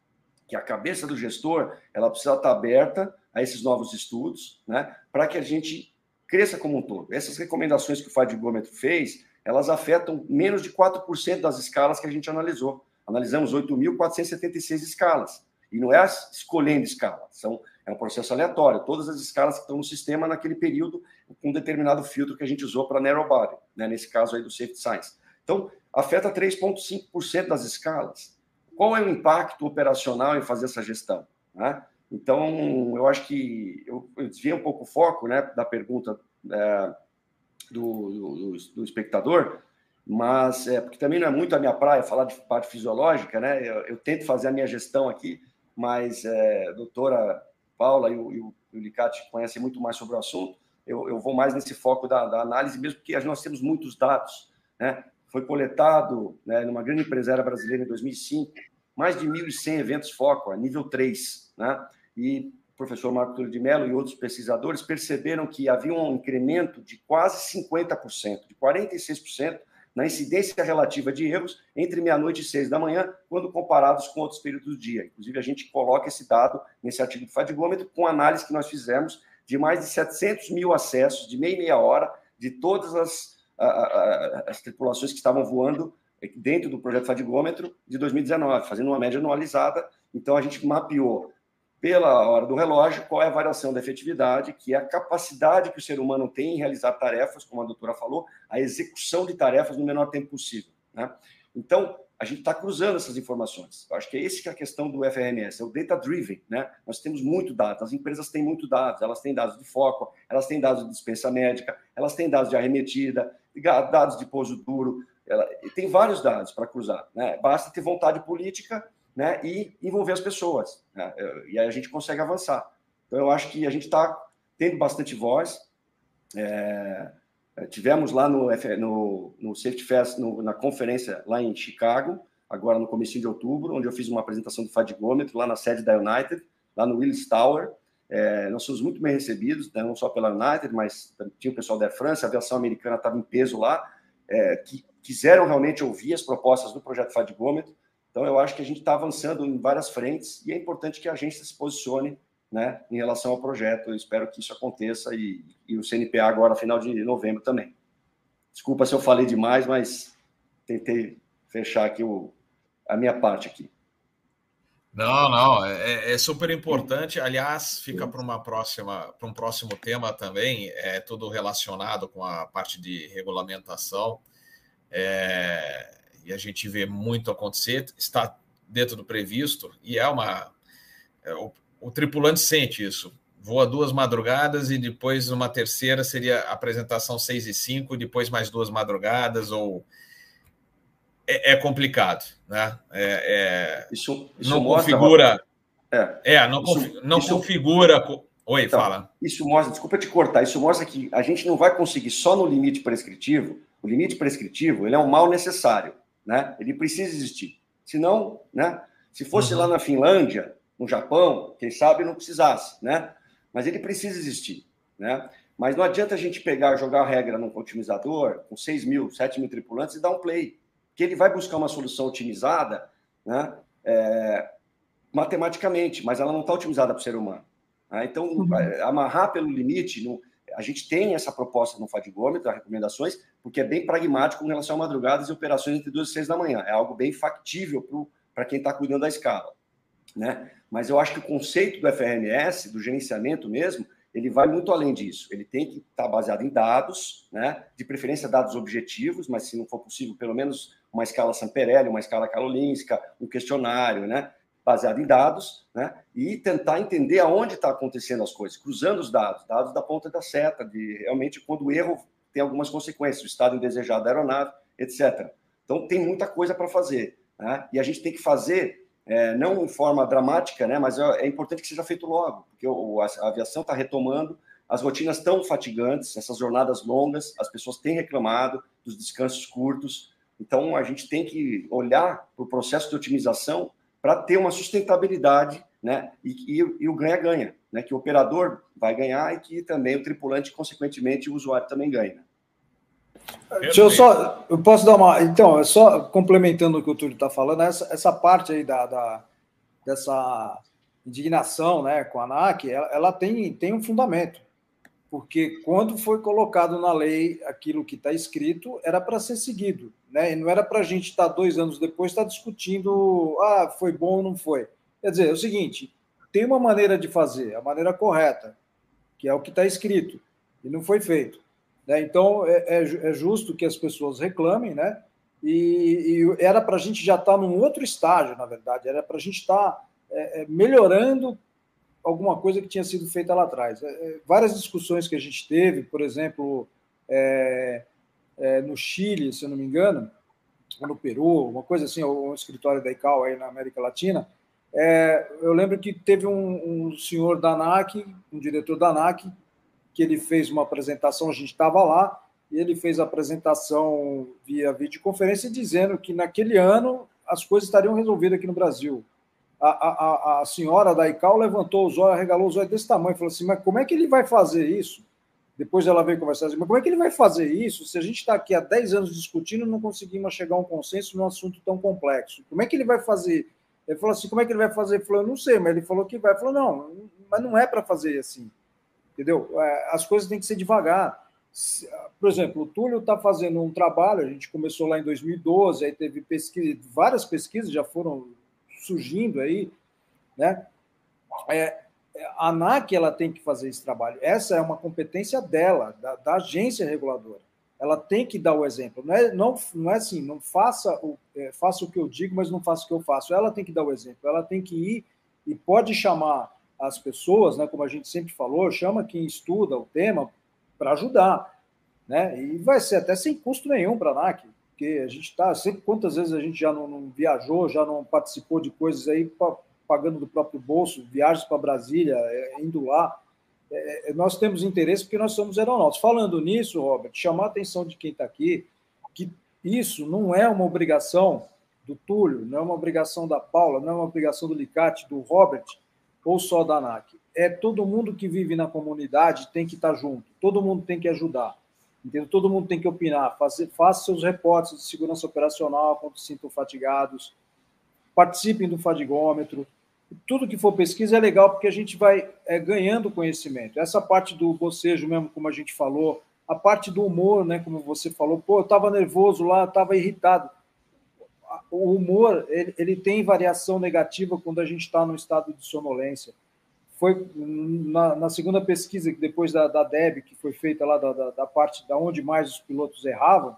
que a cabeça do gestor, ela precisa estar aberta a esses novos estudos, né? Para que a gente cresça como um todo. Essas recomendações que o fadigômetro fez, elas afetam menos de 4% das escalas que a gente analisou. Analisamos 8.476 escalas. E não é escolhendo escala, são, é um processo aleatório. Todas as escalas que estão no sistema naquele período, com um determinado filtro que a gente usou para narrow body, né? nesse caso aí do Safety Science. Então, afeta 3,5% das escalas. Qual é o impacto operacional em fazer essa gestão? Né? Então, eu acho que eu, eu desviei um pouco o foco né, da pergunta é, do, do, do, espectador, mas é, porque também não é muito a minha praia falar de parte fisiológica, né? Eu, eu tento fazer a minha gestão aqui, mas é, a doutora Paula e o, e o, o Licati conhecem muito mais sobre o assunto. Eu, eu vou mais nesse foco da, da, análise, mesmo porque nós temos muitos dados. Né? Foi coletado né, numa grande empresária brasileira em 2005 mais de 1.100 eventos foco, a nível 3. Né? e professor Marco Túlio de Mello e outros pesquisadores perceberam que havia um incremento de quase 50%, de 46%, na incidência relativa de erros entre meia-noite e seis da manhã, quando comparados com outros períodos do dia. Inclusive, a gente coloca esse dado nesse artigo do fadigômetro com análise que nós fizemos de mais de 700 mil acessos de meia e meia hora de todas as, a, a, as tripulações que estavam voando dentro do projeto fadigômetro de 2019, fazendo uma média anualizada. Então, a gente mapeou pela hora do relógio, qual é a variação da efetividade, que é a capacidade que o ser humano tem em realizar tarefas, como a doutora falou, a execução de tarefas no menor tempo possível. Né? Então, a gente está cruzando essas informações. Eu acho que é esse que é a questão do FRMS, é o data-driven. Né? Nós temos muito dados, as empresas têm muito dados, elas têm dados de foco, elas têm dados de dispensa médica, elas têm dados de arremetida, dados de pouso duro, ela, tem vários dados para cruzar. Né? Basta ter vontade política né, e envolver as pessoas. Né, e aí a gente consegue avançar. Então, eu acho que a gente está tendo bastante voz. É, tivemos lá no, no, no Safety Fest, no, na conferência lá em Chicago, agora no começo de outubro, onde eu fiz uma apresentação do fadigômetro lá na sede da United, lá no Willis Tower. É, nós fomos muito bem recebidos, né, não só pela United, mas tinha o pessoal da França, a aviação americana estava em peso lá, é, que quiseram realmente ouvir as propostas do projeto Fadigômetro. Então, eu acho que a gente está avançando em várias frentes e é importante que a agência se posicione né, em relação ao projeto. Eu espero que isso aconteça e, e o CNPA agora, final de novembro também. Desculpa se eu falei demais, mas tentei fechar aqui o, a minha parte aqui. Não, não, é, é super importante. Aliás, fica para uma próxima, para um próximo tema também. É tudo relacionado com a parte de regulamentação. É, e a gente vê muito acontecer, está dentro do previsto, e é uma. É, o, o, tripulante sente isso. Voa duas madrugadas e depois uma terceira seria apresentação 6 e 5, depois mais duas madrugadas, ou. É, é complicado, né? É, é isso, isso, não configura. É, é não, isso, não isso, configura. Oi, então, fala. Isso mostra, desculpa te cortar, isso mostra que a gente não vai conseguir só no limite prescritivo. O limite prescritivo ele é um mal necessário né? Ele precisa existir. Senão, né? Se fosse uhum. lá na Finlândia, no Japão, quem sabe não precisasse, né? Mas ele precisa existir, né? Mas não adianta a gente pegar, jogar a regra num otimizador com 6 mil, 7 mil tripulantes e dar um play. Que ele vai buscar uma solução otimizada, né? É, matematicamente, mas ela não está otimizada para o ser humano. Né? Então, uhum. amarrar pelo limite, no, a gente tem essa proposta no fadigômetro, as recomendações, porque é bem pragmático com relação a madrugadas e operações entre duas e seis da manhã. É algo bem factível para quem está cuidando da escala. Né? Mas eu acho que o conceito do FRMS, do gerenciamento mesmo, ele vai muito além disso. Ele tem que estar tá baseado em dados, né? de preferência dados objetivos, mas se não for possível, pelo menos uma escala Samperelli, uma escala Karolinska, um questionário, né? Baseado em dados, né? E tentar entender aonde está acontecendo as coisas, cruzando os dados, dados da ponta da seta, de realmente quando o erro tem algumas consequências, o estado indesejado da aeronave, etc. Então tem muita coisa para fazer, né? E a gente tem que fazer é, não em forma dramática, né? Mas é, é importante que seja feito logo, porque o, a, aviação está retomando, as rotinas tão fatigantes, essas jornadas longas, as pessoas têm reclamado dos descansos curtos. Então, a gente tem que olhar para o processo de otimização para ter uma sustentabilidade, né? E, e, e o ganha-ganha, né? Que o operador vai ganhar e que também o tripulante, consequentemente, o usuário também ganha. Deixa eu só, eu posso dar uma. Então, é só complementando o que o Túlio está falando, essa, essa parte aí da, da, dessa indignação né, com a ANAC, ela, ela tem, tem um fundamento. Porque quando foi colocado na lei aquilo que está escrito, era para ser seguido. Né? E não era para a gente estar tá, dois anos depois estar tá discutindo ah, foi bom ou não foi. Quer dizer, é o seguinte: tem uma maneira de fazer, a maneira correta, que é o que está escrito, e não foi feito. Né? Então, é, é, é, justo que as pessoas reclamem, né? E, e era para a gente já estar tá num outro estágio, na verdade, era para a gente estar tá, é, é, melhorando alguma coisa que tinha sido feita lá atrás. É, é, várias discussões que a gente teve, por exemplo, no Chile, se eu não me engano, ou no Peru, uma coisa assim, ou um escritório da ICAO aí na América Latina, eu lembro que teve um, um senhor da ANAC, um diretor da ANAC, que ele fez uma apresentação, a gente estava lá, e ele fez a apresentação via videoconferência dizendo que naquele ano as coisas estariam resolvidas aqui no Brasil. A, a, a senhora da ICAO levantou os olhos, regalou os olhos desse tamanho, falou assim: mas como é que ele vai fazer isso? Depois ela veio conversar assim, mas como é que ele vai fazer isso se a gente está aqui há 10 anos discutindo e não conseguimos chegar a um consenso num assunto tão complexo? Como é que ele vai fazer? Ele falou assim: como é que ele vai fazer? Ele falou: eu não sei, mas ele falou que vai. Ele falou: não, mas não é para fazer assim entendeu? É, as coisas têm que ser devagar. Por exemplo, o Túlio está fazendo um trabalho, a gente começou lá em 2012, aí teve pesquisa, várias pesquisas já foram surgindo aí, né? É, a ANAC ela tem que fazer esse trabalho. Essa é uma competência dela, da, da, agência reguladora. Ela tem que dar o exemplo. Não é, não, não é assim, não faça o, é, faça o que eu digo, mas não faça o que eu faço. Ela tem que dar o exemplo. Ela tem que ir e pode chamar as pessoas, né, como a gente sempre falou, chama quem estuda o tema para ajudar. Né? E vai ser até sem custo nenhum para a ANAC, porque a gente está, sempre quantas vezes a gente já não, não, viajou, já não participou de coisas aí pagando do próprio bolso, viagens para Brasília, é, indo lá. É, é, nós temos interesse porque nós somos aeronautas. Falando nisso, Robert, chamar a atenção de quem está aqui, que isso não é uma obrigação do Túlio, não é uma obrigação da Paula, não é uma obrigação do Licate, do Robert, ou só da ANAC. É todo mundo que vive na comunidade tem que estar junto, todo mundo tem que ajudar. Entendeu? Todo mundo tem que opinar, fazer, faça seus reportes de segurança operacional quando se sintam fatigados, participem do fadigômetro. Tudo que for pesquisa é legal porque a gente vai é, ganhando conhecimento. Essa parte do bocejo mesmo, como a gente falou, a parte do humor, né, como você falou, pô, eu estava nervoso lá, estava irritado o humor ele, ele tem variação negativa quando a gente está no estado de sonolência. Foi na, na, segunda pesquisa, depois da, da DEB, que foi feita lá da, da, da, parte da onde mais os pilotos erravam,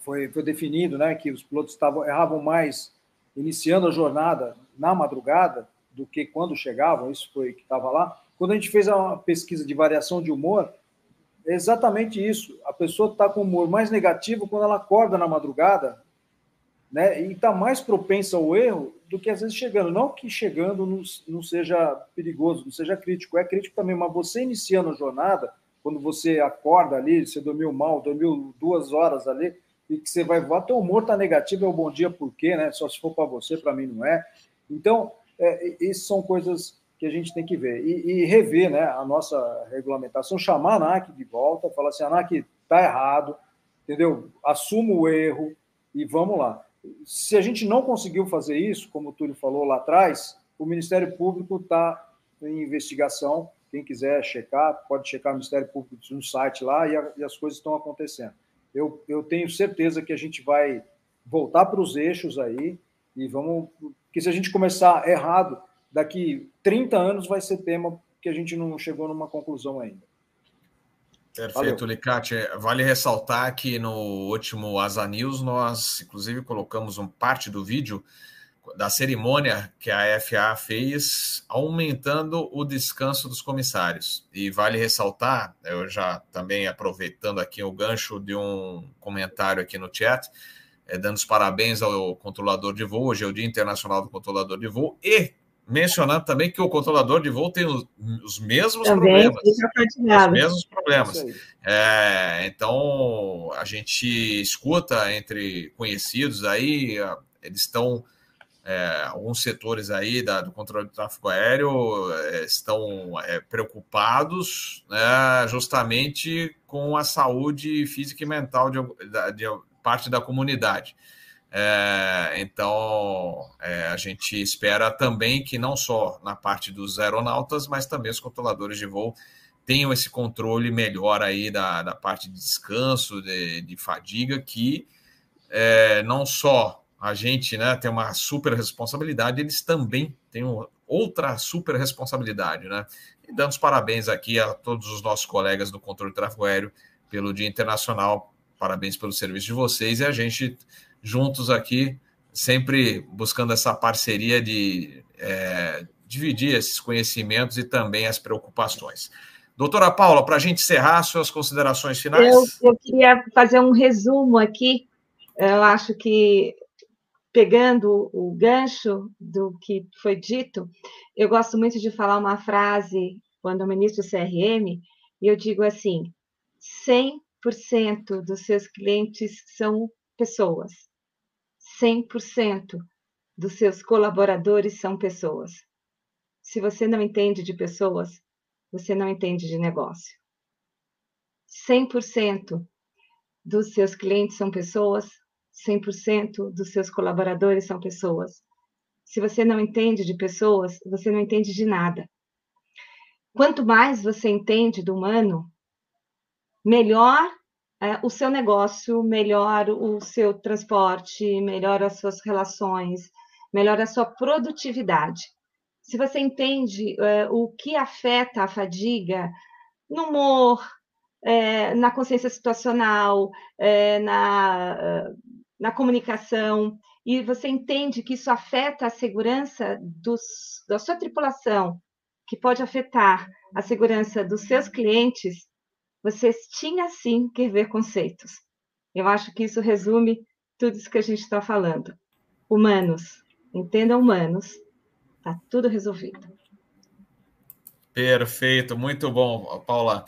foi, foi definido né, que os pilotos estavam, erravam mais iniciando a jornada na madrugada do que quando chegavam, isso foi que estava lá. Quando a gente fez uma pesquisa de variação de humor, é exatamente isso. A pessoa está com humor mais negativo quando ela acorda na madrugada né? E está mais propensa ao erro do que às vezes chegando. Não que chegando não, não seja perigoso, não seja crítico, é crítico também, mas você iniciando a jornada, quando você acorda ali, você dormiu mal, dormiu duas horas ali, e que você vai voar, teu humor está negativo, é o bom dia, por quê, né? Só se for para você, para mim não é. Então, é, essas são coisas que a gente tem que ver. E, e, rever né, a nossa regulamentação, chamar a ANAC de volta, falar assim, ANAC está errado, entendeu? Assuma o erro e vamos lá. Se a gente não conseguiu fazer isso, como o Túlio falou lá atrás, o Ministério Público está em investigação. Quem quiser checar, pode checar o Ministério Público no site lá e, a, e as coisas estão acontecendo. Eu, eu tenho certeza que a gente vai voltar para os eixos aí e vamos. Porque se a gente começar errado, daqui 30 anos vai ser tema que a gente não chegou numa conclusão ainda. Perfeito, Licate. Vale ressaltar que no último Asa News nós, inclusive, colocamos um parte do vídeo da cerimônia que a FA fez, aumentando o descanso dos comissários. E vale ressaltar, eu já também aproveitando aqui o gancho de um comentário aqui no chat, é, dando os parabéns ao controlador de voo, hoje é o Dia Internacional do Controlador de Voo, e mencionando também que o controlador de voo tem os, os mesmos também, problemas. Os mesmos problemas. É, então, a gente escuta entre conhecidos aí, eles estão. É, alguns setores aí da, do controle do tráfego aéreo é, estão é, preocupados né, justamente com a saúde física e mental de, de parte da comunidade. É, então, é, a gente espera também que não só na parte dos aeronautas, mas também os controladores de voo tenham esse controle melhor aí da, da parte de descanso, de, de fadiga, que é, não só a gente né, tem uma super responsabilidade, eles também têm outra super responsabilidade, né? E dando os parabéns aqui a todos os nossos colegas do controle de tráfego aéreo pelo Dia Internacional. Parabéns pelo serviço de vocês e a gente juntos aqui, sempre buscando essa parceria de é, dividir esses conhecimentos e também as preocupações. Doutora Paula, para a gente encerrar, suas considerações finais? Eu, eu queria fazer um resumo aqui. Eu acho que, pegando o gancho do que foi dito, eu gosto muito de falar uma frase quando eu ministro CRM, e eu digo assim: 100% dos seus clientes são pessoas. 100% dos seus colaboradores são pessoas. Se você não entende de pessoas, você não entende de negócio. 100% dos seus clientes são pessoas, 100% dos seus colaboradores são pessoas. Se você não entende de pessoas, você não entende de nada. Quanto mais você entende do humano, melhor é, o seu negócio, melhor o seu transporte, melhor as suas relações, melhor a sua produtividade. Se você entende é, o que afeta a fadiga no humor, é, na consciência situacional, é, na, na comunicação, e você entende que isso afeta a segurança dos, da sua tripulação, que pode afetar a segurança dos seus clientes, você tinha sim que ver conceitos. Eu acho que isso resume tudo isso que a gente está falando. Humanos, entendam humanos, está tudo resolvido. Perfeito, muito bom, Paula.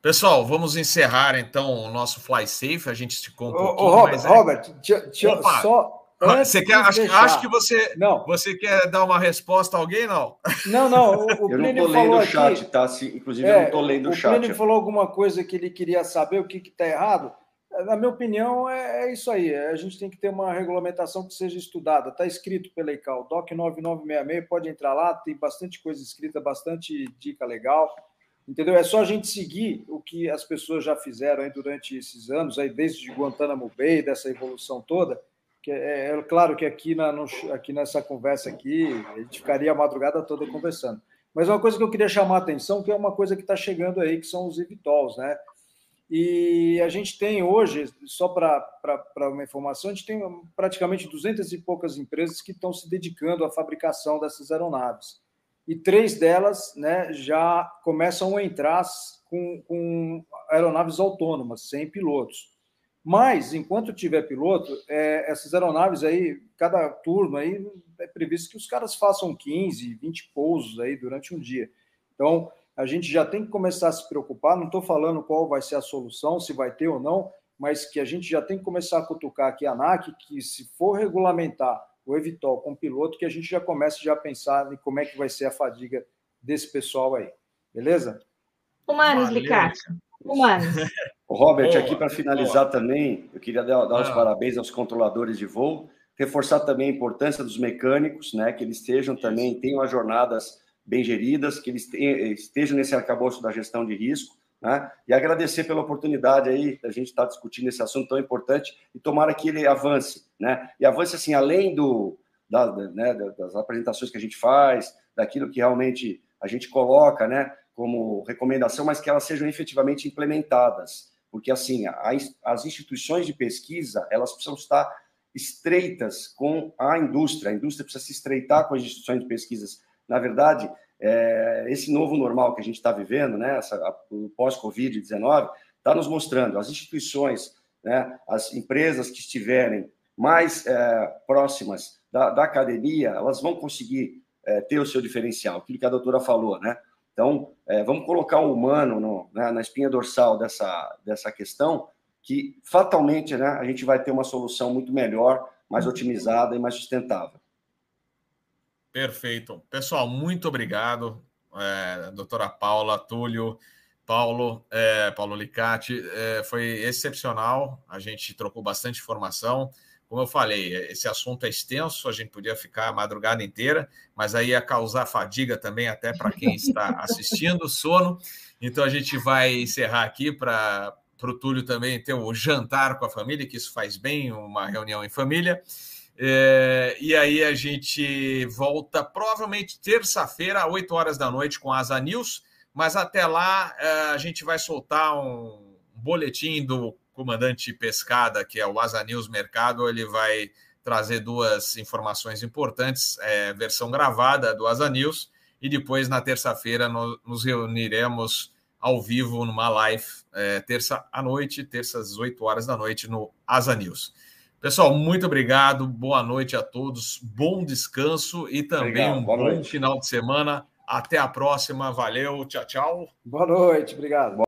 Pessoal, vamos encerrar então o nosso Fly Safe. A gente esticou um pouquinho. Ô, Robert, mas, é... Robert, só, Antes você quer, acho, acho, que você, não. você quer dar uma resposta a alguém, não? Não, não. O, o eu não estou lendo o chat, aqui, tá? inclusive, é, eu não estou lendo o, chat. O Plínio falou alguma coisa que ele queria saber o que está errado. Na minha opinião, é, é, isso aí. A gente tem que ter uma regulamentação que seja estudada. Está escrito pela ICAO, DOC 9966, pode entrar lá, tem bastante coisa escrita, bastante dica legal. Entendeu? É só a gente seguir o que as pessoas já fizeram aí durante esses anos, aí desde Guantanamo Bay, dessa evolução toda é, é, claro que aqui, na, no, aqui nessa conversa aqui, a gente ficaria a madrugada toda conversando. Mas uma coisa que eu queria chamar a atenção, que é uma coisa que está chegando aí, que são os evitols, né? E a gente tem hoje, só para uma informação, a gente tem praticamente 200 e poucas empresas que estão se dedicando à fabricação dessas aeronaves. E três delas né, já começam a entrar com, com aeronaves autônomas, sem pilotos. Mas, enquanto tiver piloto, é, essas aeronaves aí, cada turno aí, é previsto que os caras façam 15, 20 pousos aí durante um dia. Então, a gente já tem que começar a se preocupar. Não estou falando qual vai ser a solução, se vai ter ou não, mas que a gente já tem que começar a cutucar aqui a ANAC, que se for regulamentar o Evitol com piloto, que a gente já comece já a pensar em como é que vai ser a fadiga desse pessoal aí. Beleza? Humanos, Ricardo. Humanos. Robert, boa, aqui para finalizar boa. também, eu queria dar, dar os ah. parabéns aos controladores de voo, reforçar também a importância dos mecânicos, né, que eles estejam também, tenham as jornadas bem geridas, que eles tenham, estejam nesse arcabouço da gestão de risco, né, e agradecer pela oportunidade aí da gente estar tá discutindo esse assunto tão importante e tomara que ele avance, né, e avance assim, além do, da, né, das apresentações que a gente faz, daquilo que realmente a gente coloca, né, como recomendação, mas que elas sejam efetivamente implementadas porque assim as instituições de pesquisa elas precisam estar estreitas com a indústria, a indústria precisa se estreitar com as instituições de pesquisas. Na verdade, é, esse novo normal que a gente está vivendo, né, essa, o pós-Covid-19, está nos mostrando as instituições, né, as empresas que estiverem mais é, próximas da, da, academia, elas vão conseguir é, ter o seu diferencial, aquilo que a doutora falou, né? Então, é, vamos colocar o humano no, né, na espinha dorsal dessa, dessa questão, que fatalmente né, a gente vai ter uma solução muito melhor, mais otimizada e mais sustentável. Perfeito. Pessoal, muito obrigado, é, doutora Paula, Túlio, Paulo, é, Paulo Licati. É, foi excepcional, a gente trocou bastante informação. Como eu falei, esse assunto é extenso, a gente podia ficar a madrugada inteira, mas aí ia causar fadiga também até para quem está assistindo, sono. Então a gente vai encerrar aqui para o Túlio também ter o jantar com a família, que isso faz bem, uma reunião em família. É, e aí a gente volta provavelmente terça-feira, 8 horas da noite, com a Asa News, mas até lá é, a gente vai soltar um boletim do comandante Pescada, que é o Asa News Mercado, ele vai trazer duas informações importantes, é, versão gravada do Asa News, e depois na terça-feira nos reuniremos ao vivo numa live, é, terça à noite, terças às 8 horas da noite no Asa News. Pessoal, muito obrigado, boa noite a todos, bom descanso e também obrigado, um bom noite. final de semana. Até a próxima, valeu, tchau, tchau. Boa noite, obrigado.